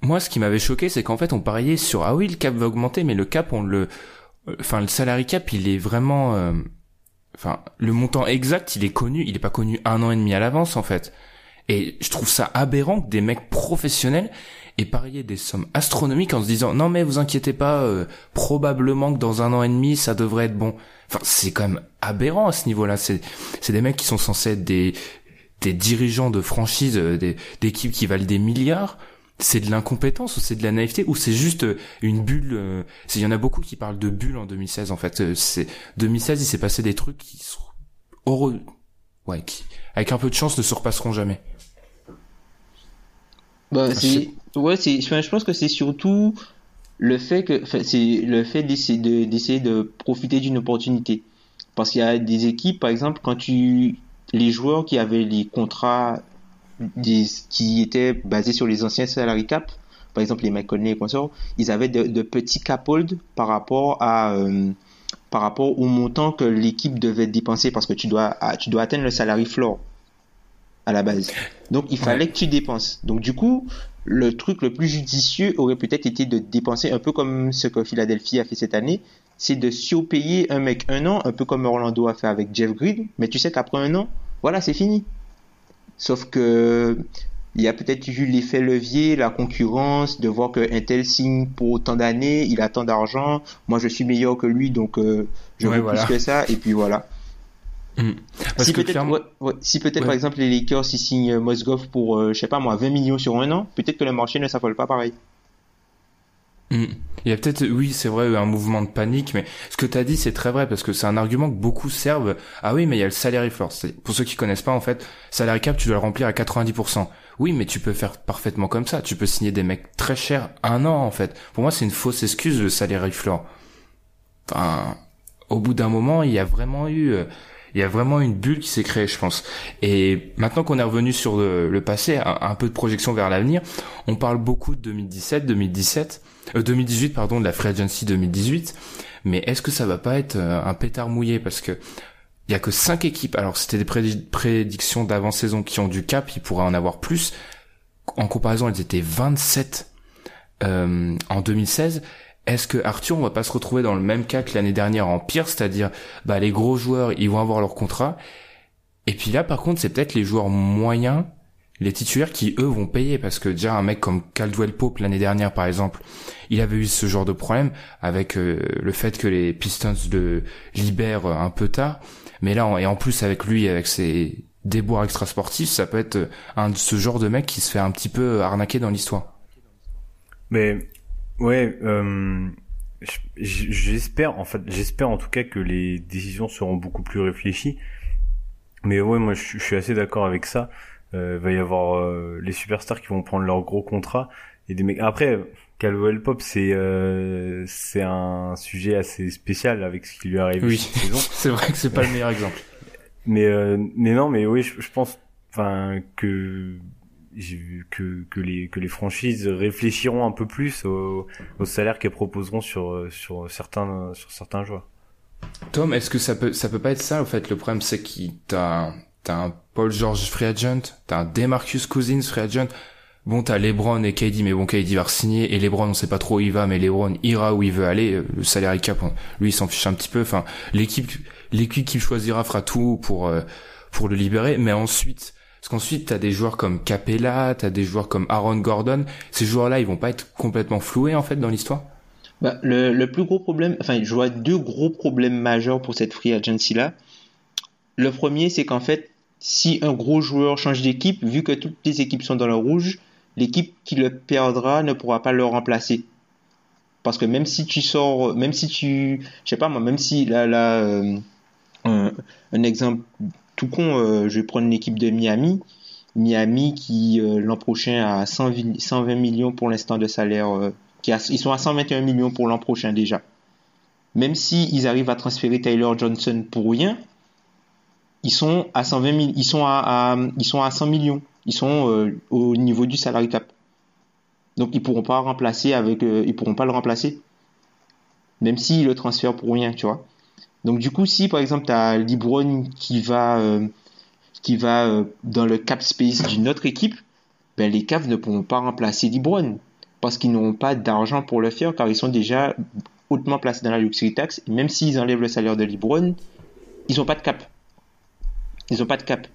Moi, ce qui m'avait choqué, c'est qu'en fait, on pariait sur ah oui, le cap va augmenter, mais le cap, on le, euh, enfin le salary cap, il est vraiment, euh, enfin le montant exact, il est connu, il est pas connu un an et demi à l'avance en fait. Et je trouve ça aberrant que des mecs professionnels aient parié des sommes astronomiques en se disant non mais vous inquiétez pas, euh, probablement que dans un an et demi ça devrait être bon. Enfin c'est quand même aberrant à ce niveau-là. C'est des mecs qui sont censés être des des dirigeants de franchise, euh, des d'équipes qui valent des milliards. C'est de l'incompétence ou c'est de la naïveté ou c'est juste euh, une bulle. Il y en a beaucoup qui parlent de bulle en 2016 en fait. C'est 2016 il s'est passé des trucs qui sont heureux, ouais, qui avec un peu de chance ne se repasseront jamais. Bah, c'est, ouais, c'est, je pense que c'est surtout le fait que, c'est le fait d'essayer de, d'essayer de profiter d'une opportunité. Parce qu'il y a des équipes, par exemple, quand tu, les joueurs qui avaient les contrats des, qui étaient basés sur les anciens salary cap, par exemple les McConnell et consorts, ils avaient de, de petits cap hold par rapport à, euh, par rapport au montant que l'équipe devait dépenser parce que tu dois, tu dois atteindre le salary floor à la base. Donc il fallait que tu dépenses. Donc du coup, le truc le plus judicieux aurait peut-être été de dépenser un peu comme ce que Philadelphie a fait cette année, c'est de surpayer un mec un an, un peu comme Orlando a fait avec Jeff Green, mais tu sais qu'après un an, voilà, c'est fini. Sauf que il y a peut-être eu l'effet levier, la concurrence, de voir que Intel signe pour autant d'années, il a tant d'argent, moi je suis meilleur que lui, donc euh, je veux plus que ça, et puis voilà. Mm. si peut-être, par exemple les Lakers ils signent Mosgov pour, euh, je sais pas moi, 20 millions sur un an, peut-être que le marché ne s'affole pas pareil. Mm. Il y a peut-être, oui, c'est vrai, un mouvement de panique, mais ce que tu as dit, c'est très vrai, parce que c'est un argument que beaucoup servent. Ah oui, mais il y a le salary floor. Pour ceux qui connaissent pas, en fait, salary cap, tu dois le remplir à 90%. Oui, mais tu peux faire parfaitement comme ça. Tu peux signer des mecs très chers un an, en fait. Pour moi, c'est une fausse excuse, le salary floor. Enfin, au bout d'un moment, il y a vraiment eu, euh, il y a vraiment une bulle qui s'est créée, je pense. Et maintenant qu'on est revenu sur le, passé, un, peu de projection vers l'avenir, on parle beaucoup de 2017, 2017, 2018, pardon, de la Free Agency 2018. Mais est-ce que ça va pas être euh, un pétard mouillé? Parce que il y a que cinq équipes. Alors c'était des prédictions d'avant-saison qui ont du cap, il pourrait en avoir plus. En comparaison, elles étaient 27 euh, en 2016. Est-ce que Arthur, on va pas se retrouver dans le même cas que l'année dernière en pire, c'est-à-dire bah les gros joueurs, ils vont avoir leur contrat, et puis là par contre c'est peut-être les joueurs moyens, les titulaires qui eux vont payer parce que déjà un mec comme Caldwell Pope l'année dernière par exemple, il avait eu ce genre de problème avec euh, le fait que les Pistons le libèrent un peu tard, mais là et en plus avec lui avec ses déboires extrasportifs, ça peut être un de ce genre de mec qui se fait un petit peu arnaquer dans l'histoire. Mais Ouais, euh, j'espère en fait, j'espère en tout cas que les décisions seront beaucoup plus réfléchies. Mais ouais, moi je, suis assez d'accord avec ça. Euh, va y avoir euh, les superstars qui vont prendre leur gros contrat et des mecs. Après, Calwell Pop, c'est euh, c'est un sujet assez spécial avec ce qui lui arrive oui. cette saison. c'est vrai que c'est pas le meilleur exemple. Mais euh, mais non, mais oui, je, je pense, enfin que, que, les, que les franchises réfléchiront un peu plus au, au salaire qu'elles proposeront sur, sur, certains, sur certains joueurs. Tom, est-ce que ça peut, ça peut pas être ça, en fait, le problème, c'est que t'as, t'as un Paul George free agent, t'as un Demarcus Cousins free agent, bon, t'as LeBron et KD, mais bon, KD va signer, et LeBron, on sait pas trop où il va, mais LeBron ira où il veut aller, le salaire cap, lui, il s'en fiche un petit peu, enfin, l'équipe, l'équipe qu'il choisira fera tout pour, euh, pour le libérer, mais ensuite, parce qu'ensuite, t'as des joueurs comme Capella, t'as des joueurs comme Aaron Gordon. Ces joueurs-là, ils vont pas être complètement floués, en fait, dans l'histoire? Bah, le, le, plus gros problème, enfin, je vois deux gros problèmes majeurs pour cette free agency-là. Le premier, c'est qu'en fait, si un gros joueur change d'équipe, vu que toutes les équipes sont dans le rouge, l'équipe qui le perdra ne pourra pas le remplacer. Parce que même si tu sors, même si tu, je sais pas moi, même si là, là, euh, un, exemple tout con, euh, je vais prendre l'équipe de Miami. Miami qui euh, l'an prochain a 120, 120 millions pour l'instant de salaire. euh, ils sont à 121 millions pour l'an prochain déjà. Même si ils arrivent à transférer Tyler Johnson pour rien, ils sont à 120 000, ils à- ils sont à 100 millions. Ils sont euh, au niveau du salary cap. Donc ils pourront pas remplacer avec, euh, ils pourront pas le remplacer. Même s'ils le transfèrent pour rien, tu vois. Donc du coup, si par exemple tu as LeBron qui va, euh, qui va dans le cap space d'une autre équipe, ben les Cavs ne pourront pas remplacer LeBron parce qu'ils n'auront pas d'argent pour le faire car ils sont déjà hautement placés dans la luxury tax. Et même s'ils enlèvent le salaire de LeBron, ils n'ont pas de cap. Ils n'ont pas de cap.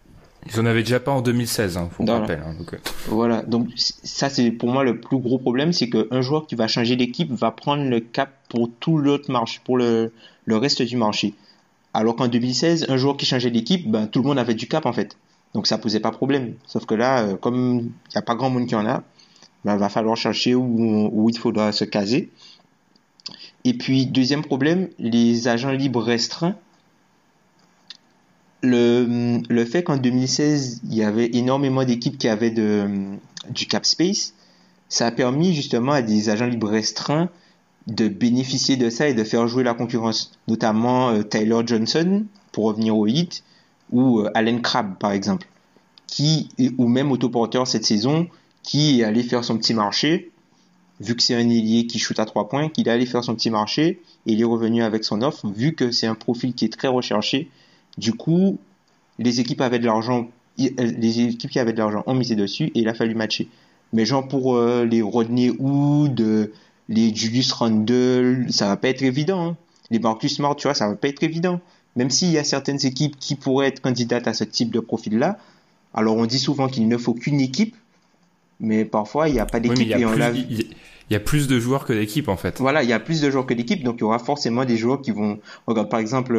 Ils en avaient déjà pas en 2016, hein, faut Voilà. rappelle. hein, donc, euh, Voilà, donc ça c'est pour moi le plus gros problème, c'est qu'un joueur qui va changer d'équipe va prendre le cap pour tout l'autre marché, pour le, le reste du marché. Alors qu'en 2016, un joueur qui changeait d'équipe, ben, tout le monde avait du cap en fait. Donc ça posait pas problème. Sauf que là, euh, comme il n'y a pas grand monde qui en a, ben, va falloir chercher où, où il faudra se caser. Et puis, deuxième problème, les agents libres restreints. Le, fait qu'en 2016, il y avait énormément d'équipes qui avaient du cap space, ça a permis justement à des agents libres restreints de bénéficier de ça et de faire jouer la concurrence. Notamment euh, Tyler Johnson, pour revenir au hit, ou euh, Allen Crabbe, par exemple, qui, ou même autoporteur cette saison, qui est allé faire son petit marché, vu que c'est un ailier qui shoot à trois points, qu'il est allé faire son petit marché, et il est revenu avec son offre, vu que c'est un profil qui est très recherché. Du coup, les équipes avaient de l'argent, euh, les équipes qui avaient de l'argent ont misé dessus, et il a fallu matcher. Mais genre pour euh, les Rodney Hood, euh, les Julius Randle, ça va pas être évident. hein. Les Marcus Smart, tu vois, ça va pas être évident. Même s'il y a certaines équipes qui pourraient être candidates à ce type de profil-là, alors on dit souvent qu'il ne faut qu'une équipe, mais parfois il n'y a pas d'équipe il y, a on plus- l'a il y- il y a plus de joueurs que d'équipes en fait. voilà, il y a plus de joueurs que d'équipes, donc il y aura forcément des joueurs qui vont. Regarde, par exemple,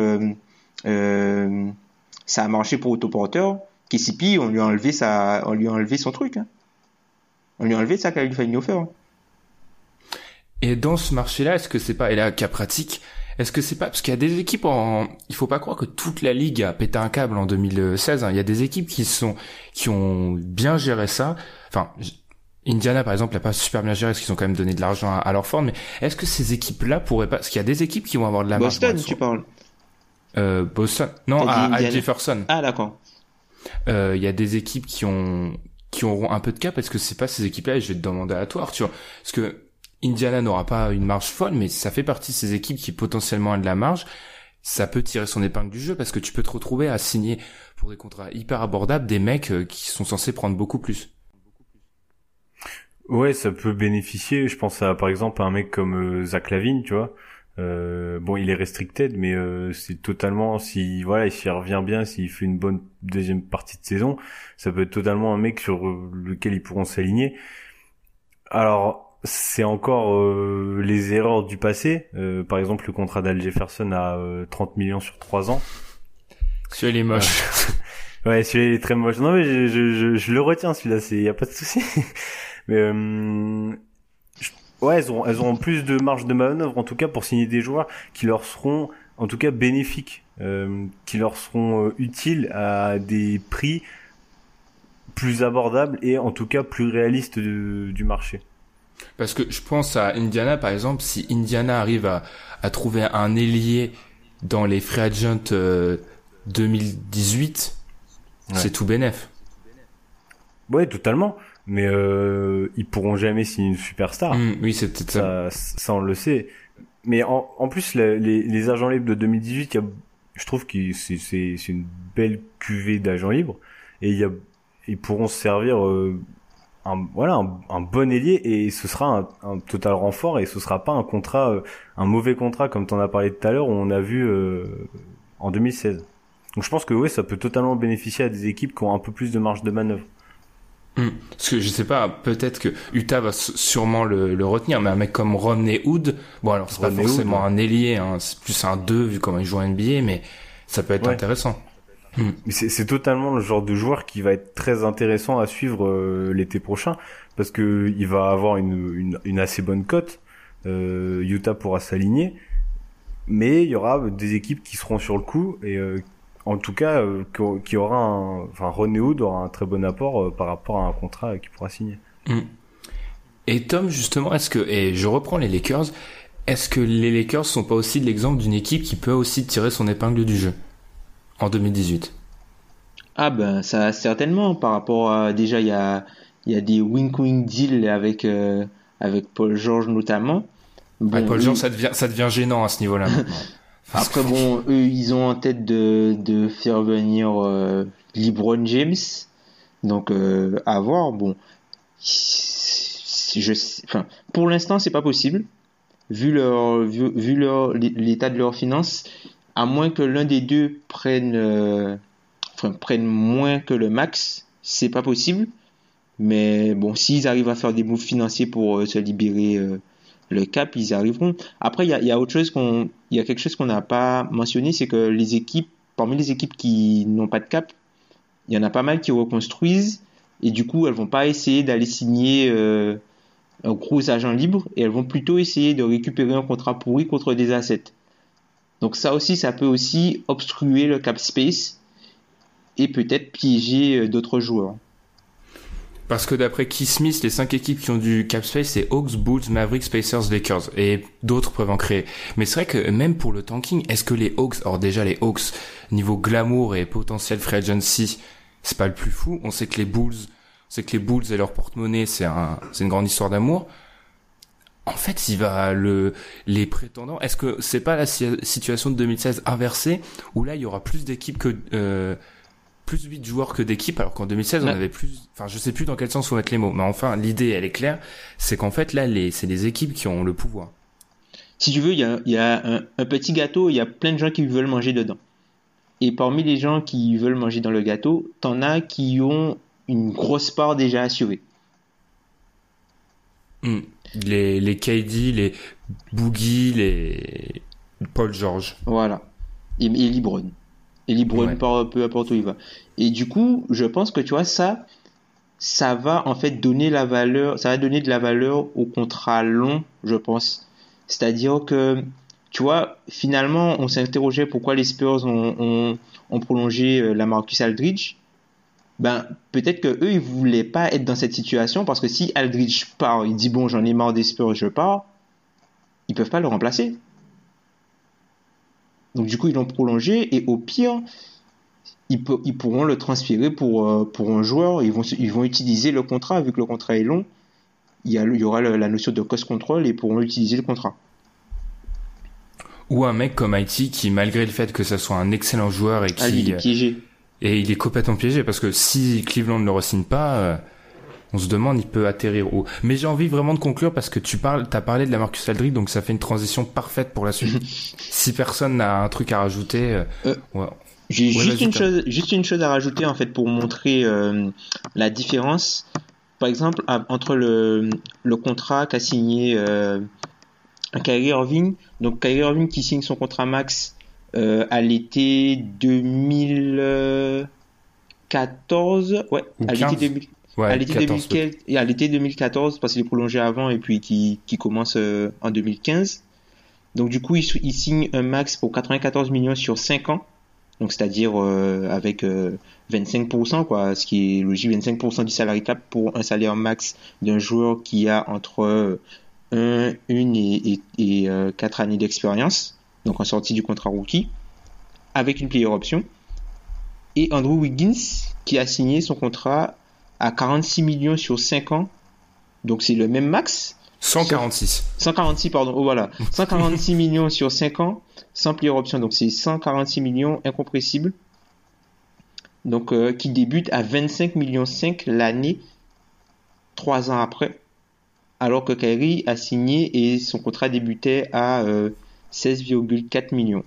euh, ça a marché pour Autoporteur. KCP, on lui a enlevé sa, on lui a enlevé son truc. hein. On lui a enlevé sa qualifying offer. hein. Et dans ce marché-là, est-ce que c'est pas, et là, cas pratique, est-ce que c'est pas, parce qu'il y a des équipes en, il faut pas croire que toute la ligue a pété un câble en 2016, hein. il y a des équipes qui sont, qui ont bien géré ça, enfin, Indiana, par exemple, n'a pas super bien géré parce qu'ils ont quand même donné de l'argent à, à leur forme, mais est-ce que ces équipes-là pourraient pas, parce qu'il y a des équipes qui vont avoir de la marge. Boston, tu parles. Euh, Boston. Non, à. Jefferson. Ah, d'accord. Euh, il y a des équipes qui ont qui auront un peu de cap. Est-ce que c'est pas ces équipes-là et Je vais te demander à toi, Arthur. Parce que Indiana n'aura pas une marge folle, mais ça fait partie de ces équipes qui potentiellement ont de la marge. Ça peut tirer son épingle du jeu parce que tu peux te retrouver à signer pour des contrats hyper abordables des mecs euh, qui sont censés prendre beaucoup plus. Ouais, ça peut bénéficier. Je pense à par exemple à un mec comme euh, Zach Lavine, tu vois. Euh, bon, il est restricted, mais euh, c'est totalement si voilà, s'il revient bien, s'il fait une bonne deuxième partie de saison, ça peut être totalement un mec sur euh, lequel ils pourront s'aligner. Alors, c'est encore euh, les erreurs du passé. Euh, par exemple, le contrat d'Al Jefferson à euh, 30 millions sur 3 ans. Celui-là, il est moche. Ouais, celui-là il est très moche. Non mais je, je, je, je le retiens celui-là, c'est y a pas de souci. mais euh, ouais, elles auront, elles auront plus de marge de manœuvre en tout cas pour signer des joueurs qui leur seront en tout cas bénéfiques, euh, qui leur seront euh, utiles à des prix plus abordables et en tout cas plus réalistes de- du marché. Parce que je pense à Indiana, par exemple, si Indiana arrive à, à trouver un ailier dans les free agents euh, 2018, Ouais. c'est tout bénef. Ouais, totalement. Mais euh, ils pourront jamais signer une superstar. Hum, oui, c'est peut-être ça. ça, ça on le sait. Mais en, en plus, la- les, les agents libres de 2018, il y a, je trouve que c'est, c'est, c'est une belle cuvée d'agents libres et il y a, ils pourront se servir euh, un, voilà, un, un bon ailier et ce sera un, un total renfort et ce sera pas un contrat, euh, un mauvais contrat comme t'en as parlé tout à l'heure où on a vu euh, en 2016. Donc je pense que oui, ça peut totalement bénéficier à des équipes qui ont un peu plus de marge de manœuvre. Hum. Parce que je sais pas, peut-être que Utah va sûrement le, le retenir, mais un mec comme Rodney Hood, bon alors c'est pas forcément Hood, un ailier, hein, c'est plus un 2 vu comment il joue en NBA, mais ça peut être Ouais. intéressant. C'est c'est totalement le genre de joueur qui va être très intéressant à suivre euh, l'été prochain parce que il va avoir une, une, une assez bonne cote. Euh, Utah pourra s'aligner, mais il y aura des équipes qui seront sur le coup et euh, en tout cas, euh, qui aura un, enfin René Hood aura un très bon apport euh, par rapport à un contrat qu'il pourra signer. Mm. Et Tom, justement, est-ce que, et je reprends les Lakers, est-ce que les Lakers sont pas aussi l'exemple d'une équipe qui peut aussi tirer son épingle du jeu en 2018 Ah ben ça certainement par rapport à déjà il y a il y a des wink wink deals avec euh, avec Paul George notamment. Paul George ça devient ça devient gênant à ce niveau-là. Après bon eux ils ont en tête de de faire venir euh, LeBron James. Donc euh, à voir bon. Je enfin pour l'instant c'est pas possible. Vu leur vu, leur l'état de leurs finances, à moins que l'un des deux prenne euh, enfin, prenne moins que le max, c'est pas possible. Mais bon, s'ils arrivent à faire des moves financiers pour euh, se libérer le cap, ils y arriveront. Après, il y a, autre chose qu'on, il y a quelque chose qu'on n'a pas mentionné, c'est que les équipes, parmi les équipes qui n'ont pas de cap, il y en a pas mal qui reconstruisent et du coup, elles vont pas essayer d'aller signer un gros agent libre et elles vont plutôt essayer de récupérer un contrat pourri contre des assets. Donc ça aussi, ça peut aussi obstruer le cap space et peut-être piéger euh, d'autres joueurs. Parce que d'après Keith Smith, les cinq équipes qui ont du cap space, c'est Hawks, Bulls, Mavericks, Pacers, Lakers. Et d'autres peuvent en créer. Mais c'est vrai que même pour le tanking, est-ce que les Hawks, alors déjà les Hawks, niveau glamour et potentiel free agency, c'est pas le plus fou? On sait que les Bulls, c'est que les Bulls et leur porte-monnaie, c'est un, c'est une grande histoire d'amour. En fait, il va le, les prétendants. Est-ce que c'est pas la situation de 2016 inversée où là il y aura plus d'équipes que euh, plus 8 joueurs que d'équipes alors qu'en 2016 on avait plus. Enfin, je sais plus dans quel sens faut mettre les mots, mais enfin l'idée elle est claire, c'est qu'en fait là les c'est les équipes qui ont le pouvoir. Si tu veux, il y a, y a un, un, petit gâteau, il y a plein de gens qui veulent manger dedans. Et parmi les gens qui veulent manger dans le gâteau, t'en as qui ont une grosse part déjà assurée. Hmm. Les, les KD, les Boogie, les Paul George. Voilà. Et, et Libron. Et Libron, peu importe où il va. Et du coup, je pense que tu vois, ça, ça va en fait donner la valeur, ça va donner de la valeur au contrat long, je pense. C'est-à-dire que, tu vois, finalement, on interrogé pourquoi les Spurs ont, ont, ont prolongé euh, la Marcus Aldridge ben peut-être que eux ils voulaient pas être dans cette situation parce que si Aldridge part, il dit bon j'en ai marre des Spurs, je pars, ils peuvent pas le remplacer. Donc du coup ils l'ont prolongé et au pire ils, ils pourront le transférer pour, euh, pour un joueur, ils vont, ils vont utiliser le contrat vu que le contrat est long. Il y, a, il y aura la notion de cost control et ils pourront utiliser le contrat. Ou un mec comme Haïti qui, malgré le fait que ce soit un excellent joueur et ah, qui, est piégé. Et il est complètement piégé parce que si Cleveland ne le re-signe pas, euh, on se demande il peut atterrir où. Mais j'ai envie vraiment de conclure parce que tu parles, t'as parlé de la Marcus Aldridge, donc ça fait une transition parfaite pour la suite. si personne n'a un truc à rajouter, euh, euh ouais. j'ai juste une chose, juste une chose à rajouter en fait pour montrer euh, la différence. Par exemple, entre le, le contrat qu'a signé euh, Kyrie Irving, donc Kyrie Irving qui signe son contrat max euh, à l'été 2014, ouais, à l'été 2014 parce qu'il est prolongé avant et puis qui, qui commence euh, en 2015. Donc du coup, il, il, signe un max pour 94 millions sur 5 ans. Donc c'est-à-dire euh, avec 25%, quoi, ce qui est logique, 25% du salarié cap pour un salaire max d'un joueur qui a entre 1, 1 et, et, et 4 années d'expérience donc en sortie du contrat rookie, avec une player option. Et Andrew Wiggins, qui a signé son contrat à 46 millions sur 5 ans. Donc c'est le même max. 146. 146, pardon. Oh voilà. 146 millions sur 5 ans, sans player option. Donc c'est 146 millions incompressibles. Donc euh, qui débute à 25 millions 5 l'année, 3 ans après. Alors que Kyrie a signé et son contrat débutait à euh, 16,4 millions.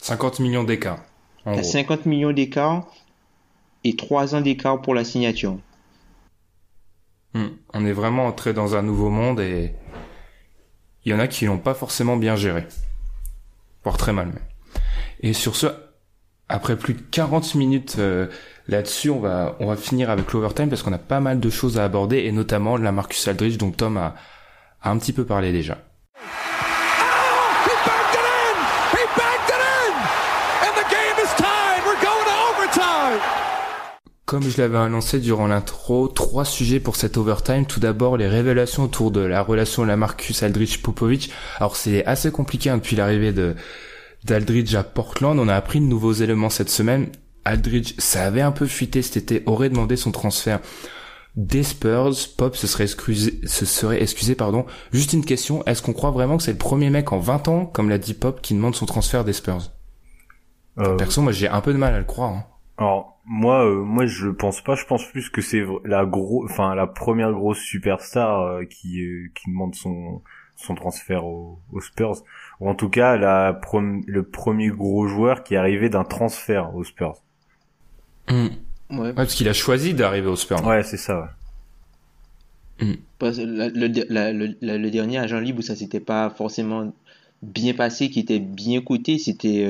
50 millions d'écart. 50 millions d'écart et 3 ans d'écart pour la signature. Hmm. On est vraiment entré dans un nouveau monde et il y en a qui l'ont pas forcément bien géré. Voire très mal même. Et sur ce, après plus de 40 minutes euh, là-dessus, on va, on va finir avec l'overtime parce qu'on a pas mal de choses à aborder et notamment la Marcus Aldridge dont Tom a un petit peu parlé déjà. Comme je l'avais annoncé durant l'intro, trois sujets pour cet overtime. Tout d'abord, les révélations autour de la relation de la Marcus Aldridge Popovic. Alors c'est assez compliqué hein, depuis l'arrivée de d'Aldridge à Portland. On a appris de nouveaux éléments cette semaine. Aldridge, ça avait un peu fuité cet été, aurait demandé son transfert des Spurs. Pop se serait excusé, se serait excusé, pardon. Juste une question, est-ce qu'on croit vraiment que c'est le premier mec en 20 ans, comme l'a dit Pop, qui demande son transfert des Spurs? Euh... Perso, moi j'ai un peu de mal à le croire. Hein. Alors moi, euh, moi je pense pas. Je pense plus que c'est la gros, enfin la première grosse superstar euh, qui euh, qui demande son son transfert aux, Spurs, ou en tout cas la le premier gros joueur qui est arrivé d'un transfert aux Spurs. Hmm. Ouais. parce qu'il a choisi d'arriver aux Spurs. Ouais, c'est ça. Ouais. Hmm. Le, le, dernier agent libre où ça s'était pas forcément bien passé, qui était bien coté, c'était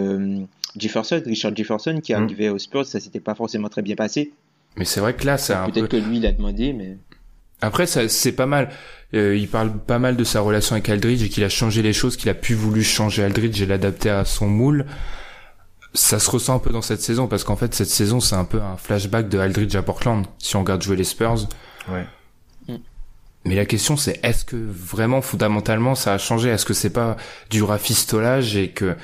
Jefferson, Richard Jefferson, qui hmm. arrivait aux Spurs, ça s'était pas forcément très bien passé. Mais c'est vrai que là, c'est un Peut-être que lui, il a demandé, mais... Après, c'est pas mal. Euh, il parle pas mal de sa relation avec Aldridge et qu'il a changé les choses, qu'il a pu voulu changer Aldridge et l'adapter à son moule. Ça se ressent un peu dans cette saison parce qu'en fait, cette saison, c'est un peu un flashback de Aldridge à Portland, si on regarde jouer les Spurs. Ouais. Mais la question, c'est est-ce que vraiment, fondamentalement, ça a changé? Est-ce que c'est pas du rafistolage et que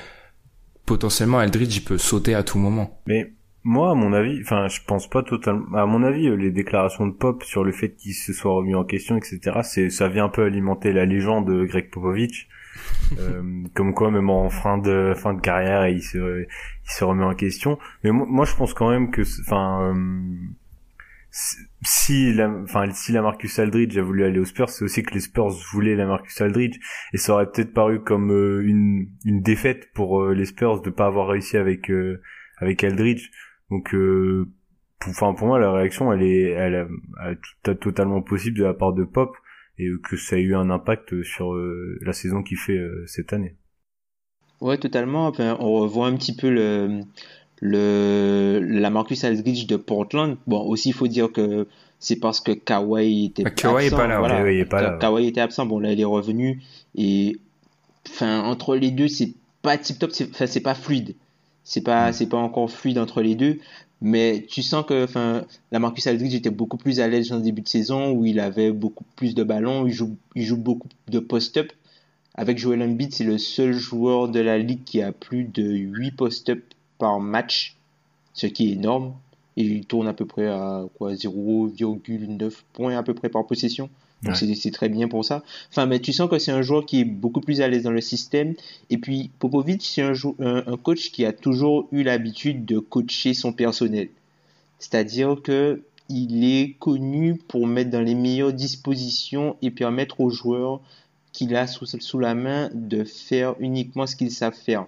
potentiellement Eldridge il peut sauter à tout moment. Mais moi, à mon avis, enfin, je pense pas totalement. À mon avis, les déclarations de Pop sur le fait qu'il se soit remis en question, etc., c'est, ça vient un peu alimenter la légende de Greg Popovich. euh, comme quoi, même en fin de fin de carrière, il se, il se remet en question. Mais moi, je pense quand même que, enfin, euh, si la, enfin, si la Marcus Aldridge a voulu aller aux Spurs, c'est aussi que les Spurs voulaient la Marcus Aldridge et ça aurait peut-être paru comme euh, une, une défaite pour euh, les Spurs de pas avoir réussi avec euh, avec Aldridge. Donc, enfin, pour, moi, la réaction, elle est, elle, est totalement possible de la part de Pop et que ça a eu un impact sur la saison qu'il fait cette année. Ouais, totalement. on revoit un petit peu le le la Marcus Aldridge de Portland. Bon, aussi il faut dire que c'est parce que Kawhi était Kawhi absent. Est pas là, voilà. est pas là. Kawhi était absent. Bon, là il est revenu et enfin entre les deux, c'est pas tip top, c'est c'est pas fluide. C'est pas mm. c'est pas encore fluide entre les deux, mais tu sens que enfin la Marcus Aldridge était beaucoup plus à l'aise en début de saison où il avait beaucoup plus de ballons, il joue il joue beaucoup de post-up. Avec Joel Embiid, c'est le seul joueur de la ligue qui a plus de 8 post-up par match, ce qui est énorme. Et il tourne à peu près à quoi 0,9 points à peu près par possession. Donc c'est très bien pour ça. Enfin, mais tu sens que c'est un joueur qui est beaucoup plus à l'aise dans le système. Et puis Popovic, c'est un, un, coach qui a toujours eu l'habitude de coacher son personnel. C'est-à-dire que il est connu pour mettre dans les meilleures dispositions et permettre aux joueurs qu'il a sous, sous la main de faire uniquement ce qu'ils savent faire.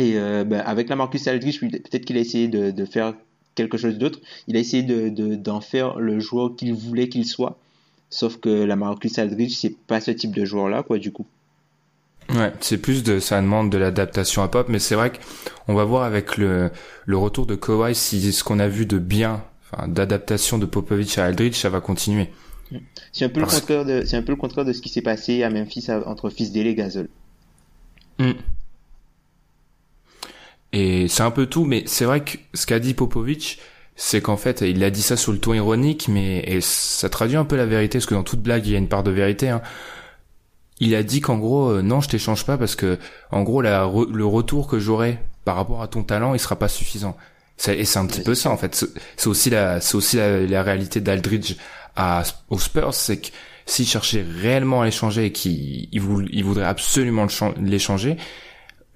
Et euh, ben, avec la Marcus Aldridge, peut-être qu'il a essayé de, de, faire quelque chose d'autre. Il a essayé d'en de, d'en faire le joueur qu'il voulait qu'il soit. Sauf que la Marcus Aldridge, c'est pas ce type de joueur-là, quoi, du coup. Ouais, c'est plus de, ça demande de l'adaptation à pop, mais c'est vrai qu'on va voir avec le, le retour de Kawhi si ce qu'on a vu de bien, enfin, d'adaptation de Popovich à Aldridge, ça va continuer. C'est un peu le contraire de, c'est un peu le contraire de ce qui s'est passé à Memphis entre Fisdale et Gasol. Mm. Et c'est un peu tout, mais c'est vrai que ce qu'a dit Popovic, c'est qu'en fait, il a dit ça sur le ton ironique, mais et ça traduit un peu la vérité, parce que dans toute blague, il y a une part de vérité. Hein. Il a dit qu'en gros, euh, non, je t'échange pas, parce que en gros, la, le retour que j'aurai par rapport à ton talent, il sera pas suffisant. Et c'est un petit peu ça, en fait. C'est aussi la, c'est aussi la, réalité d'Aldridge à aux Spurs, c'est que s'il cherchait réellement à l'échanger et qu'il il voudrait absolument l'échanger,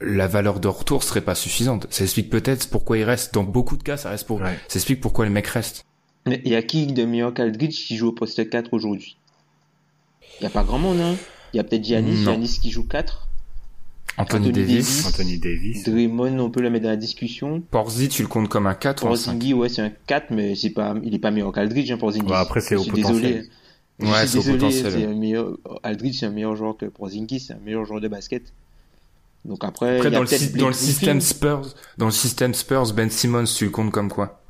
la valeur de retour serait pas suffisante. Ça explique peut-être pourquoi il reste. Dans beaucoup de cas, ça reste pour. Ça explique pourquoi le mec reste. Mais il y a qui de meilleur qu'Aldridge qui joue au poste 4 aujourd'hui Il y a pas grand monde, hein Il y a peut-être Giannis, Giannis qui joue 4. Anthony, Davis. Anthony Davis. Draymond, on peut le mettre dans la discussion. Porzingis, tu le comptes comme un 4 Porzingis, ouais, c'est un 4, mais c'est pas, il est pas meilleur qu'Aldridge, hein. Ouais, après, c'est au potentiel. Désolé. Ouais, c'est au potentiel. C'est un meilleur, Aldridge, c'est un meilleur joueur que Porzingis, c'est un meilleur joueur de basket. Donc après, dans, le, dans le système Spurs, dans le système Spurs, Ben Simmons, tu le comptes comme quoi?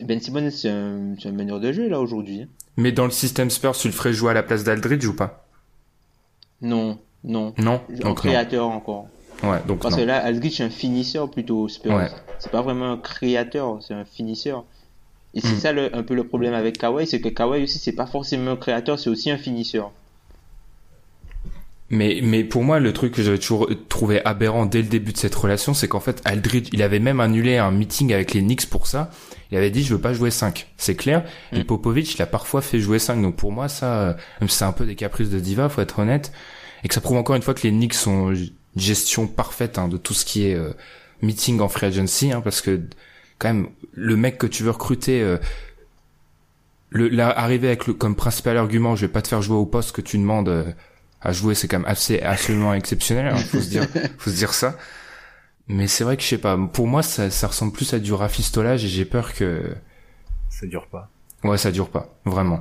Ben Simmons, c'est un, un meneur de jeu là aujourd'hui. Hein. Mais dans le système Spurs, tu le ferais jouer à la place d'Aldridge ou pas? Non, non. Non? En créateur encore. Ouais, donc Parce non. que là, Aldridge est un finisseur plutôt Spurs. Ouais. C'est pas vraiment un créateur, c'est un finisseur. Et c'est Mm. ça le, un peu le problème avec Kawhi, c'est que Kawhi aussi, c'est pas forcément un créateur, c'est aussi un finisseur. Mais, mais pour moi, le truc que j'avais toujours trouvé aberrant dès le début de cette relation, c'est qu'en fait, Aldridge, il avait même annulé un meeting avec les Knicks pour ça. Il avait dit, je veux pas jouer 5. C'est clair. Et Mm. Popovic, il a parfois fait jouer 5. Donc pour moi, ça, c'est un peu des caprices de diva, faut être honnête. Et que ça prouve encore une fois que les Knicks sont une gestion parfaite hein, de tout ce qui est euh, meeting en free agency, hein, parce que quand même, le mec que tu veux recruter, euh, le, là, arriver avec le, comme principal argument, je vais pas te faire jouer au poste que tu demandes euh, à jouer, c'est quand même assez absolument exceptionnel. Il faut se dire, faut se dire ça. Mais c'est vrai que je sais pas. Pour moi, ça, ça ressemble plus à du rafistolage et j'ai peur que Ça dure pas. ouais, ça dure pas vraiment.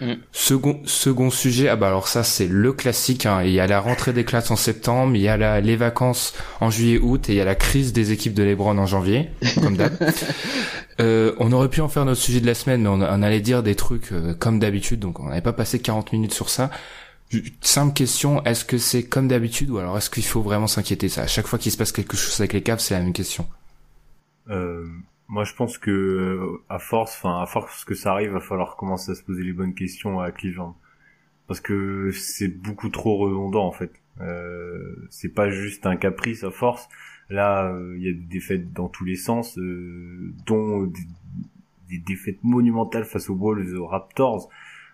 Mm. Second second sujet, ah bah alors ça c'est le classique. Hein. Il y a la rentrée des classes en septembre, il y a la, les vacances en juillet-août et il y a la crise des équipes de LeBron en janvier, comme d'hab. Euh, on aurait pu en faire notre sujet de la semaine, mais on, on allait dire des trucs euh, comme d'habitude, donc on n'avait pas passé 40 minutes sur ça. Simple question, est-ce que c'est comme d'habitude ou alors est-ce qu'il faut vraiment s'inquiéter ça? À chaque fois qu'il se passe quelque chose avec les Cavs, c'est la même question. Euh, moi, je pense que à force, enfin à force que ça arrive, va falloir commencer à se poser les bonnes questions à Cleveland, parce que c'est beaucoup trop redondant en fait. Euh, c'est pas juste un caprice à force. Là, euh, il y a des défaites dans tous les sens, euh, dont des, défaites monumentales face aux Wolves, aux Raptors.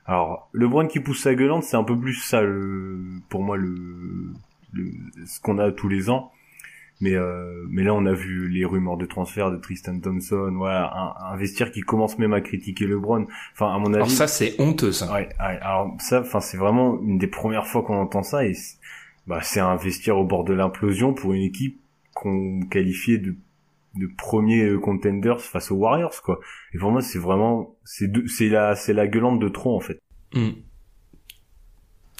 Alors, LeBron qui pousse sa gueulante, c'est un peu plus ça, le, pour moi, le, le ce qu'on a tous les ans. Mais euh, mais là on a vu les rumeurs de transfert de Tristan Thompson, voilà, un, un vestiaire qui commence même à critiquer LeBron. Enfin à mon avis. Alors ça c'est honteux ça. Ouais, ouais, alors ça, enfin c'est vraiment une des premières fois qu'on entend ça et c'est- bah c'est un vestiaire au bord de l'implosion pour une équipe qu'on qualifiait de de premier euh, contenders face aux Warriors quoi. Et pour moi c'est vraiment c'est c'est la c'est la gueulante de trop en fait. Hmm.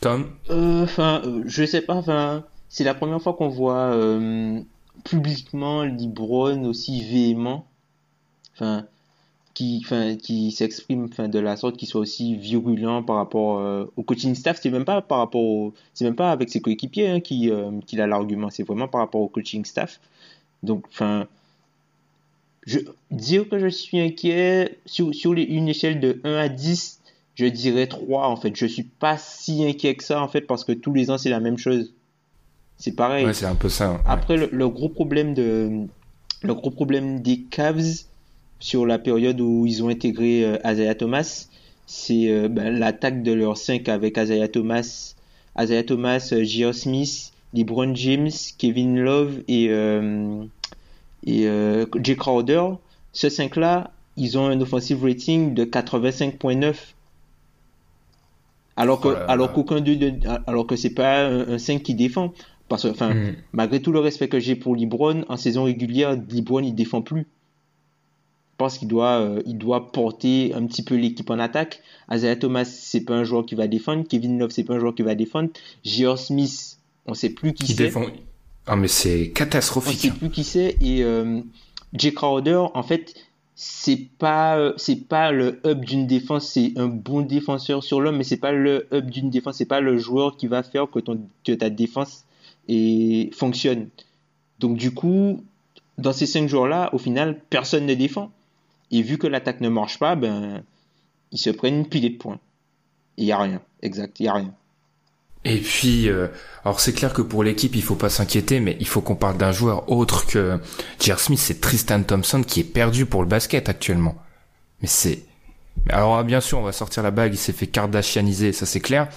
Tom Euh, Enfin, euh, je sais pas, enfin, c'est la première fois qu'on voit euh, publiquement LeBron aussi véhément, enfin, qui, enfin, qui s'exprime, enfin, de la sorte, qui soit aussi virulent par rapport euh, au coaching staff. C'est même pas par rapport, au- c'est même pas avec ses coéquipiers hein, qui, euh, qu'il a l'argument. C'est vraiment par rapport au coaching staff. Donc, enfin, je dire que je suis inquiet sur, sur les- une échelle de 1 à 10, je dirais 3 en fait. Je suis pas si inquiet que ça en fait parce que tous les ans c'est la même chose. C'est pareil. Ouais, c'est un peu ça. Après le, le gros problème de le gros problème des Cavs sur la période où ils ont intégré euh, Isaiah Thomas, c'est euh, ben, l'attaque de leur 5 avec Isaiah Thomas, Isaiah Thomas, euh, J.R. Smith, LeBron James, Kevin Love et euh, et euh, Jay Crowder. Ce 5 là, ils ont un offensive rating de 85.9. Alors que Oh là là. alors qu'aucun d'eux de- alors que c'est pas un, un 5 qui défend parce que enfin Hmm. malgré tout le respect que j'ai pour LeBron, en saison régulière, LeBron il défend plus. Je pense qu'il doit, euh, il doit porter un petit peu l'équipe en attaque. Isaiah Thomas, c'est pas un joueur qui va défendre. Kevin Love, c'est pas un joueur qui va défendre. J.R. Smith, on sait plus qui, Qui c'est. défend. Ah mais c'est On catastrophique. sait plus qui c'est. Et euh, Crowder, en fait, c'est pas, euh, c'est pas le hub d'une défense. C'est un bon défenseur sur l'homme, mais c'est pas le hub d'une défense. C'est pas le joueur qui va faire que, ton, ta défense et fonctionne. Donc du coup, dans ces cinq joueurs-là, au final, personne ne défend. Et vu que l'attaque ne marche pas, ben, ils se prennent une pilée de points. Il y a rien. Exact, il y a rien. Et puis, euh, alors c'est clair que pour l'équipe, il faut pas s'inquiéter, mais il faut qu'on parle d'un joueur autre que J.R. Smith, c'est Tristan Thompson qui est perdu pour le basket actuellement. Mais c'est... Alors ah, bien sûr, on va sortir la bague, il s'est fait kardashianiser, ça c'est clair.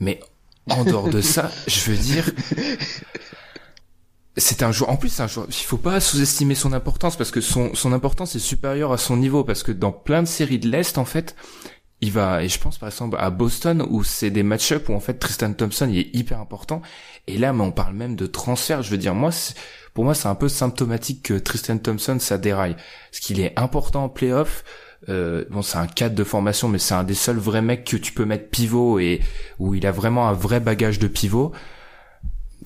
Mais en dehors de ça, je veux dire... C'est un joueur, en plus c'est un joueur, il faut pas sous-estimer son importance parce que son, son importance est supérieure à son niveau parce que dans plein de séries de l'Est en fait, il va, et je pense par exemple à Boston où c'est des match-up où en fait Tristan Thompson il est hyper important. Et là, mais on parle même de transfert. Je veux dire, moi, pour moi, c'est un peu symptomatique que Tristan Thompson ça déraille, parce qu'il est important en playoff. Euh, bon, c'est un cadre de formation, mais c'est un des seuls vrais mecs que tu peux mettre pivot et où il a vraiment un vrai bagage de pivot.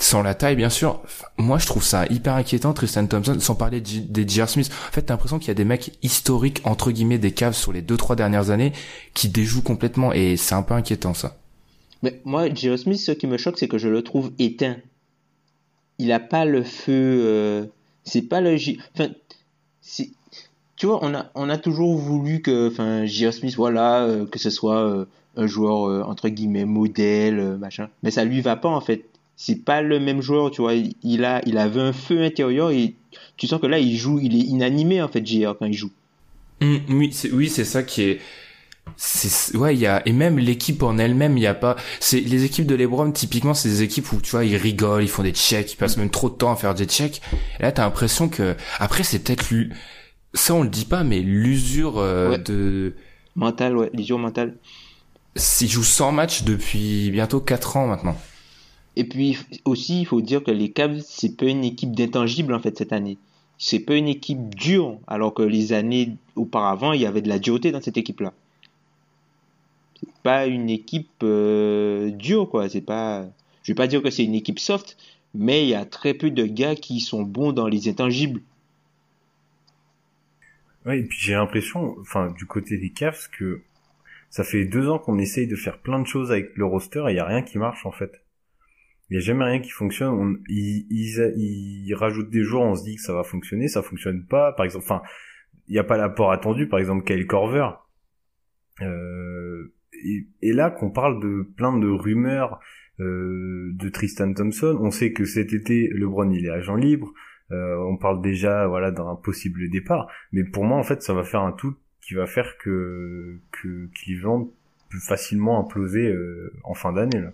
Sans la taille, bien sûr. Moi, je trouve ça hyper inquiétant, Tristan Thompson, sans parler des J.R. Smith. En fait, t'as l'impression qu'il y a des mecs historiques, entre guillemets, des caves sur les deux, trois dernières années, qui déjouent complètement, et c'est un peu inquiétant, ça. Mais moi, J.R. Smith, ce qui me choque, c'est que je le trouve éteint. il a pas le feu. euh, c'est pas le. J- Enfin. Tu vois, on a, on a toujours voulu que, enfin, J.R. Smith, voilà, euh, que ce soit euh, un joueur entre guillemets modèle, machin. Mais ça lui va pas en fait. C'est pas le même joueur, tu vois. Il, a, il avait un feu intérieur et tu sens que là, il joue, il est inanimé en fait, J.R. quand il joue. Hum, oui, c'est oui, ça qui est. C'est ouais, il y a et même l'équipe en elle-même, il y a pas. C'est les équipes de LeBron typiquement, c'est des équipes où tu vois, ils rigolent, ils font des checks, ils passent même trop de temps à faire des checks. Et là, t'as l'impression que après, c'est peut-être l'u- ça, on le dit pas, mais l'usure euh, Ouais. de. Mental, ouais, l'usure mentale. S'ils jouent 100 matchs depuis bientôt 4 ans maintenant. Et puis aussi, il faut dire que les Cavs, c'est pas une équipe d'intangibles en fait cette année. C'est pas une équipe dure, alors que les années auparavant, il y avait de la dureté dans cette équipe-là. C'est pas une équipe euh, dure, quoi. C'est pas. Je vais pas dire que c'est une équipe soft, mais il y a très peu de gars qui sont bons dans les intangibles. Ouais, et puis j'ai l'impression, enfin, du côté des Cavs, que ça fait deux ans qu'on essaye de faire plein de choses avec le roster et il y a rien qui marche en fait. Il y a jamais rien qui fonctionne. On, ils, rajoutent des joueurs, on se dit que ça va fonctionner, ça fonctionne pas. Par exemple, enfin, il n'y a pas l'apport attendu. Par exemple, Kyle Korver. Euh, et, là, qu'on parle de plein de rumeurs euh, de Tristan Thompson, on sait que cet été, LeBron il est agent libre. Euh, on parle déjà voilà d'un possible départ, mais pour moi en fait ça va faire un tout qui va faire que que Cleveland peut facilement imploser euh, en fin d'année là.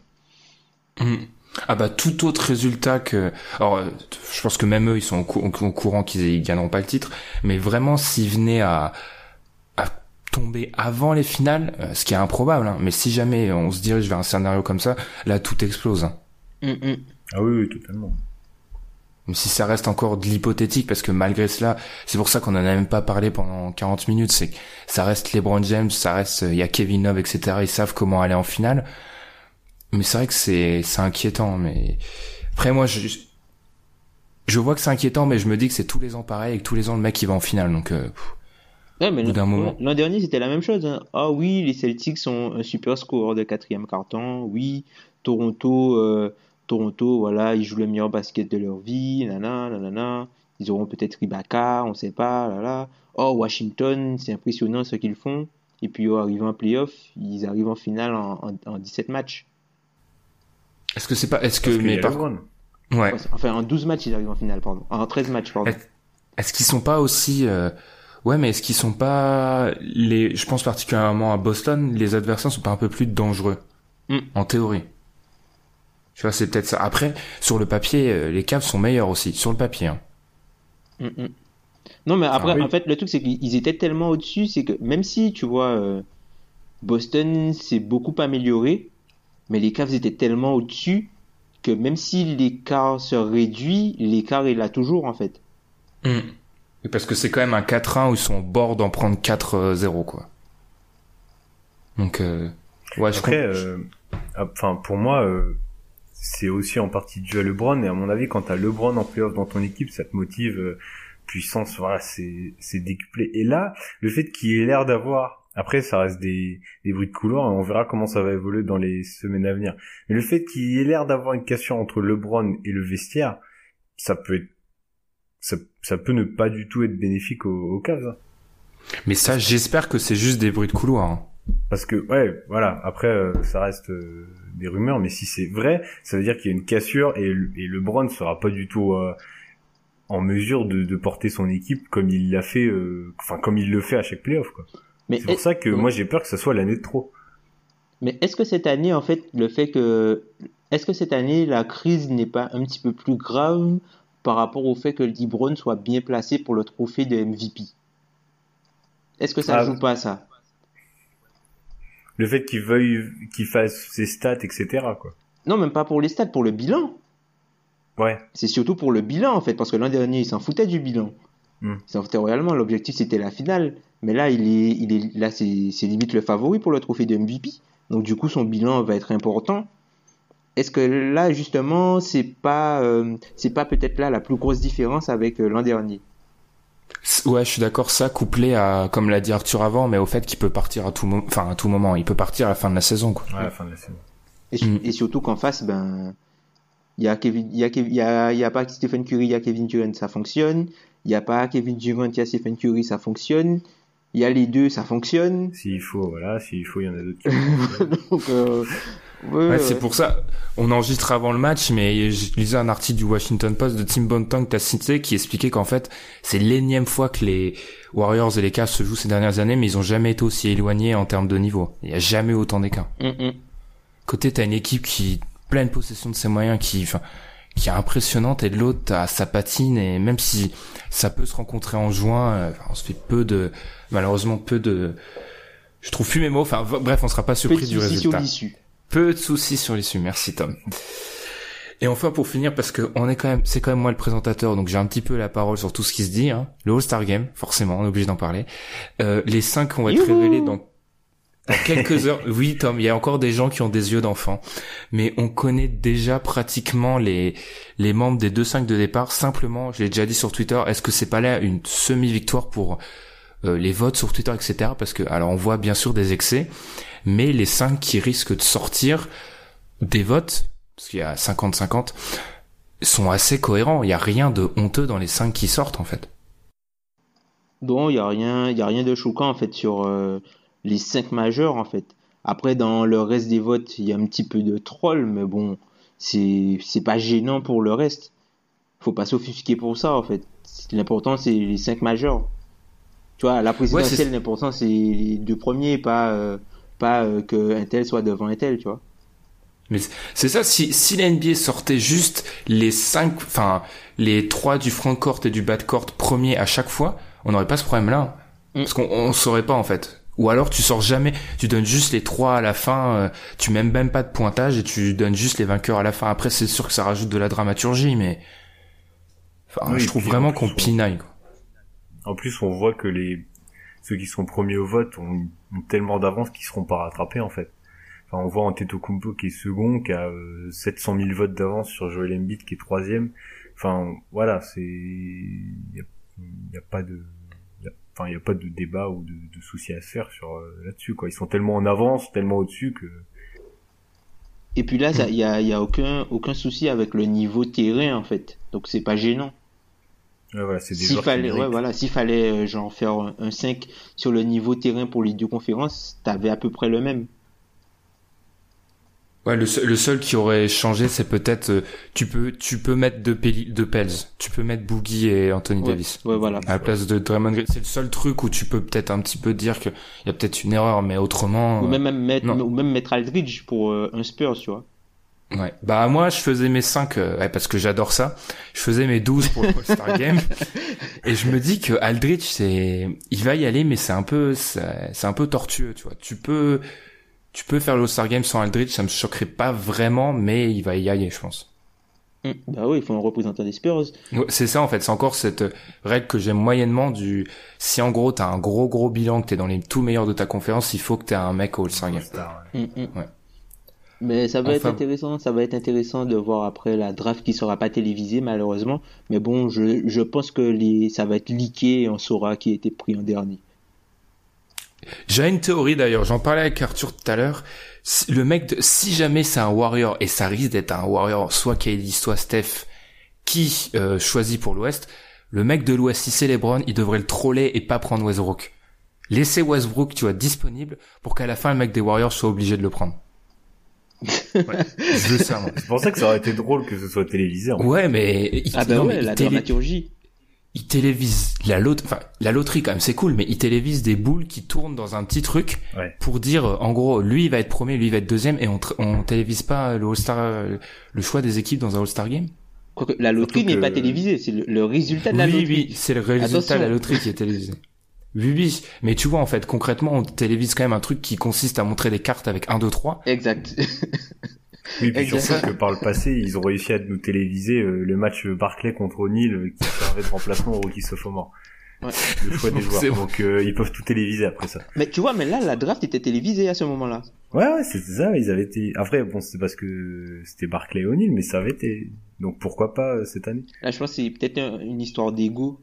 Hum. Ah bah tout autre résultat que alors euh, je pense que même eux ils sont au, cou- au courant qu'ils ils gagneront pas le titre mais vraiment s'ils venaient à à tomber avant les finales euh, ce qui est improbable hein, mais si jamais on se dirige vers un scénario comme ça là tout explose hein. Hum, hum. Ah oui, oui totalement. Même si ça reste encore de l'hypothétique parce que malgré cela c'est pour ça qu'on en a même pas parlé pendant 40 minutes c'est que ça reste LeBron James ça reste il y a Kevin Love etc ils savent comment aller en finale mais c'est vrai que c'est c'est inquiétant mais après moi je je vois que c'est inquiétant mais je me dis que c'est tous les ans pareil et que tous les ans le mec il va en finale donc euh. Ouais, mais l'an- dernier, c'était la même chose. hein. Ah oui, les Celtics sont un super score de quatrième carton. Oui, Toronto, euh, Toronto, voilà, ils jouent le meilleur basket de leur vie. Nana, nanana. Ils auront peut-être Ibaka, on sait pas. Là, là. Oh, Washington, c'est impressionnant ce qu'ils font. Et puis, oh, arrivant en playoff, ils arrivent en finale en, en, en 17 matchs. Est-ce que c'est pas est-ce que Parce mais par ouais Enfin, en 12 matchs, ils arrivent en finale, pardon. En 13 matchs, pardon. Est- Est-ce qu'ils sont pas aussi euh, ouais mais est-ce qu'ils sont pas les je pense particulièrement à Boston les adversaires sont pas un peu plus dangereux Mm. en théorie tu vois c'est peut-être ça après sur le papier euh, les Cavs sont meilleurs aussi sur le papier hein. Mm, mm. Non, mais après, Ah oui. en fait, le truc, c'est qu'ils étaient tellement au-dessus, c'est que même si, tu vois, euh, Boston s'est beaucoup amélioré, mais les Cavs étaient tellement au-dessus que même si l'écart se réduit, l'écart est là toujours, en fait. Et parce que c'est quand même un 4-1 où ils sont au bord d'en prendre 4-0 quoi donc euh, ouais je Après, euh, enfin pour moi, euh, c'est aussi en partie dû à LeBron et à mon avis, quand t'as LeBron en playoff dans ton équipe, ça te motive. euh, puissance, voilà, c'est c'est décuplé. Et là, le fait qu'il ait l'air d'avoir, après ça reste des des bruits de couloir, et on verra comment ça va évoluer dans les semaines à venir. Mais le fait qu'il ait l'air d'avoir une cassure entre LeBron et le vestiaire, ça peut être ça, ça peut ne pas du tout être bénéfique aux, aux Cavs. hein. mais ça j'espère que c'est juste des bruits de couloir hein. Parce que ouais, voilà. Après, euh, ça reste euh, des rumeurs, mais si c'est vrai, ça veut dire qu'il y a une cassure et, et LeBron sera pas du tout euh, en mesure de, de porter son équipe comme il l'a fait, euh, enfin comme il le fait à chaque playoff. Quoi. Mais C'est pour ça que moi j'ai peur que ça soit l'année de trop. Mais est-ce que cette année, en fait, le fait que, est-ce que cette année, la crise n'est pas un petit peu plus grave par rapport au fait que LeBron soit bien placé pour le trophée de MVP? Est-ce que ça Ah, joue pas à ça? Le fait qu'il veuille qu'il fasse ses stats, etc. Quoi. Non, même pas pour les stats, pour le bilan. Ouais. C'est surtout pour le bilan, en fait, parce que l'an dernier, il s'en foutait du bilan. Hmm. Il s'en foutait réellement. L'objectif, c'était la finale. Mais là, il est, il est, là, c'est, c'est limite le favori pour le trophée de MVP. Donc, du coup, son bilan va être important. Est-ce que là, justement, c'est pas, euh, c'est pas peut-être là la plus grosse différence avec euh, l'an dernier? Ouais, je suis d'accord. Ça couplé à, comme l'a dit Arthur avant, mais au fait qu'il peut partir à tout moment, enfin à tout moment, il peut partir à la fin de la saison, quoi. Ouais, à la fin de la saison. Et, Hmm. et surtout qu'en face, ben, Il y a Kevin, il y a, y a, y a pas Stephen Curry, il y a Kevin Durant, ça fonctionne. Il y a pas Kevin Durant, il y a Stephen Curry, ça fonctionne. Il y a les deux, ça fonctionne. S'il faut, voilà, s'il faut, il y en a d'autres. Donc, euh, ouais, Ouais, c'est pour ça. On enregistre avant le match, mais je lisais un article du Washington Post de Tim Bontemps que t'as cité qui expliquait qu'en fait, c'est l'énième fois que les Warriors et les Cavs se jouent ces dernières années, mais ils ont jamais été aussi éloignés en termes de niveau. Il y a jamais autant d'écart. Hum, hum. Côté, t'as une équipe qui pleine possession de ses moyens, qui, enfin, qui est impressionnante, et de l'autre, t'as sa patine, et même si ça peut se rencontrer en juin, euh, on se fait peu de, malheureusement peu de, je trouve plus mes mots, enfin, bref, on sera pas surpris du sur résultat. l'issue. Peu de soucis sur l'issue, merci Tom. Et enfin pour finir, parce que on est quand même, c'est quand même moi le présentateur, donc j'ai un petit peu la parole sur tout ce qui se dit. Hein. Le All-Star Game, forcément, on est obligé d'en parler. Euh, les cinq vont être Youhou révélés dans, dans quelques heures. Oui Tom, il y a encore des gens qui ont des yeux d'enfant, mais on connaît déjà pratiquement les les membres des deux cinq de départ. Simplement, je l'ai déjà dit sur Twitter, est-ce que c'est pas là une semi-victoire pour euh, les votes sur Twitter, etc. Parce que alors on voit bien sûr des excès, mais les cinq qui risquent de sortir des votes, parce qu'il y a 50-50, sont assez cohérents. Il y a rien de honteux dans les cinq qui sortent en fait. Bon, il y a rien, il y a rien de choquant en fait sur euh, les cinq majeurs en fait. Après, dans le reste des votes, il y a un petit peu de troll, mais bon, c'est pas gênant pour le reste. Faut pas s'offusquer pour ça en fait. L'important c'est les cinq majeurs. Tu vois, la présidentielle, l'important c'est les deux premiers, pas euh, pas euh, que un tel soit devant un tel, tu vois. Mais c'est- ça, si, si la NBA sortait juste les cinq, enfin, les trois du front court et du bas court premiers à chaque fois, on n'aurait pas ce problème-là. Mm. Parce qu'on on saurait pas, en fait. Ou alors, tu sors jamais, tu donnes juste les trois à la fin, euh, tu mets même pas de pointage et tu donnes juste les vainqueurs à la fin. Après, c'est sûr que ça rajoute de la dramaturgie, mais, enfin, Oui, je trouve vraiment qu'on on- pinaille, quoi. En plus, on voit que les ceux qui sont premiers au vote ont, ont tellement d'avance qu'ils seront pas rattrapés en fait. Enfin, on voit Antetokounmpo qui est second, qui a euh, 700 000 votes d'avance sur Joel Embiid qui est troisième. Enfin, voilà, c'est il y a, pas de Enfin, il n'y a pas de débat ou de, de souci à se faire sur euh, là-dessus. Quoi, ils sont tellement en avance, tellement au-dessus que Et puis là, il y a, il y a aucun aucun souci avec le niveau terrain en fait. Donc c'est pas gênant. ouais, voilà, c'est des S'il fallait, ouais, méritent. voilà, s'il fallait euh, genre faire un, un 5 sur le niveau terrain pour les deux conférences, t'avais à peu près le même. Ouais, le seul, le seul qui aurait changé, c'est peut-être, euh, tu peux, tu peux mettre deux, Peli- deux Pels. Tu peux mettre Boogie et Anthony Ouais, Davis. ouais, voilà. À la place de Draymond Green. C'est le seul truc où tu peux peut-être un petit peu dire qu'il y a peut-être une erreur, mais autrement. Ou euh, même, même mettre, ou même mettre Aldridge pour euh, un Spurs, tu vois. Ouais. Bah, moi, je faisais mes 5, ouais, parce que j'adore ça. Je faisais mes 12 pour le All-Star Game. et je me dis que Aldridge, c'est, il va y aller, mais c'est un peu, c'est un peu tortueux, tu vois. Tu peux, tu peux faire le All-Star Game sans Aldridge, ça me choquerait pas vraiment, mais il va y aller, je pense. Hum, Bah oui, il faut un représentant des Spurs. C'est ça en fait, c'est encore cette règle que j'aime moyennement du si en gros t'as un gros gros bilan que t'es dans les tout meilleurs de ta conférence, il faut que t'aies un mec au All-Star Game. Hum. Ouais. Mais ça va être intéressant, ça va être intéressant de voir après la draft qui sera pas télévisée malheureusement. Mais bon, je, je pense que les, ça va être leaké et on saura qui a été pris en dernier. J'ai une théorie d'ailleurs, j'en parlais avec Arthur tout à l'heure. Si- Le mec, de, si jamais c'est un Warrior et ça risque d'être un Warrior, soit KD, soit Steph, qui euh, choisit pour l'Ouest, le mec de l'Ouest, si c'est LeBron, il devrait le troller et pas prendre Westbrook. Laisser Westbrook, tu vois, disponible pour qu'à la fin le mec des Warriors soit obligé de le prendre. Ouais, je veux ça moi. C'est pour ça que ça aurait été drôle que ce soit télévisé. en fait. Ouais, mais il, Ah bah non, ouais, mais il la télé- dramaturgie. Il télévise la lot enfin la loterie quand même c'est cool mais il télévise des boules qui tournent dans un petit truc Ouais. pour dire en gros lui il va être premier lui il va être deuxième et on on télévise pas le All Star le choix des équipes dans un All Star Game Quoique, la loterie n'est pas télévisée, c'est le, le résultat de la oui loterie. oui c'est le résultat Attention. de la loterie qui est télévisé oui oui mais tu vois en fait concrètement on télévise quand même un truc qui consiste à montrer des cartes avec 1 2 3 Exact. Oui, puis surtout que par le passé, ils ont réussi à nous téléviser euh, le match Barclay contre O'Neal euh, qui servait de remplacement au rookie sophomore. Ouais. Le choix des joueurs. bon. Donc euh, ils peuvent tout téléviser après ça. mais tu vois, mais là, la draft était télévisée à ce moment-là. Ouais, ouais, c'est ça. Ils avaient été. Après, bon, c'est parce que c'était Barclay et O'Neal, mais ça avait été. Donc pourquoi pas euh, cette année? Là, je pense que c'est peut-être un- une histoire d'ego.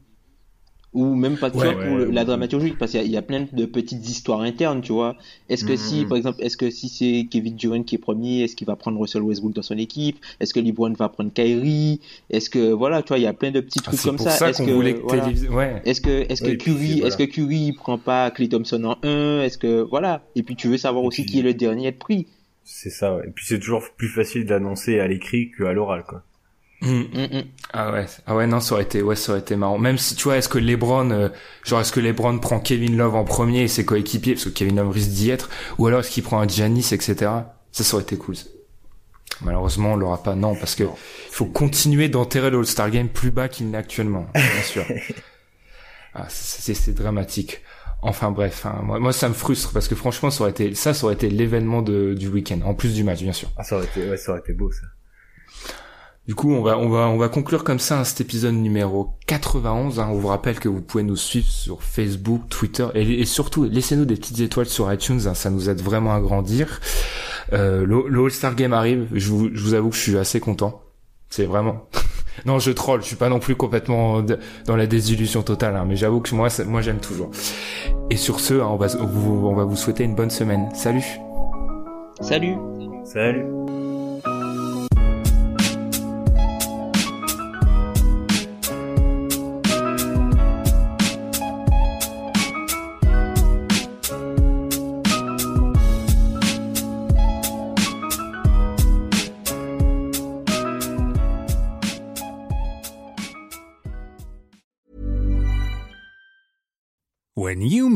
Ou même pas tu Ouais, pour ouais, le- la dramaturgie parce qu'il y, a- il y a plein de petites histoires internes tu vois est-ce que si Mhm. par exemple est-ce que si c'est Kevin Durant qui est premier est-ce qu'il va prendre Russell Westbrook dans son équipe? Est-ce que LeBron va prendre Kyrie? Est-ce que voilà tu vois il y a plein de petits Ah, trucs comme pour ça, ça est-ce que voilà. téléviser. Ouais. Est-ce que est-ce que Curry voilà. est-ce que Curry prend pas Clay Thompson en 1 Est-ce que voilà Et puis tu veux savoir Et aussi puis- qui est le dernier à être pris. C'est ça, ouais. Et puis c'est toujours plus facile d'annoncer à l'écrit qu'à l'oral, quoi. Mm. Mm, mm. Ah ouais, ah ouais non, ça aurait été, ouais, ça aurait été marrant. Même si tu vois, est-ce que LeBron, euh, genre est-ce que LeBron prend Kevin Love en premier et ses coéquipiers, parce que Kevin Love risque d'y être, ou alors est-ce qu'il prend un Giannis, etc. Ça, ça aurait été cool. ça. Malheureusement, on l'aura pas, non, parce que il faut continuer d'enterrer le All-Star Game plus bas qu'il n'est actuellement, bien sûr. ah, c'est, dramatique. Enfin bref, hein, moi, moi ça me frustre parce que franchement, ça aurait été, ça, ça aurait été l'événement du week-end, en plus du match, bien sûr. Ah, ça aurait été, ouais, ça aurait été beau, ça. Du coup, on va, on va, on va conclure comme ça hein, cet épisode numéro 91. hein. On vous rappelle que vous pouvez nous suivre sur Facebook, Twitter et, et surtout laissez-nous des petites étoiles sur iTunes. hein, ça nous aide vraiment à grandir. Euh, le, le All-Star Game arrive. Je vous, je vous avoue que je suis assez content. C'est vraiment. non, je troll. Je suis pas non plus complètement de- dans la désillusion totale. hein, mais j'avoue que moi, ça- moi, j'aime toujours. Et sur ce, hein, on va, vous, on va vous souhaiter une bonne semaine. Salut. Salut. Salut.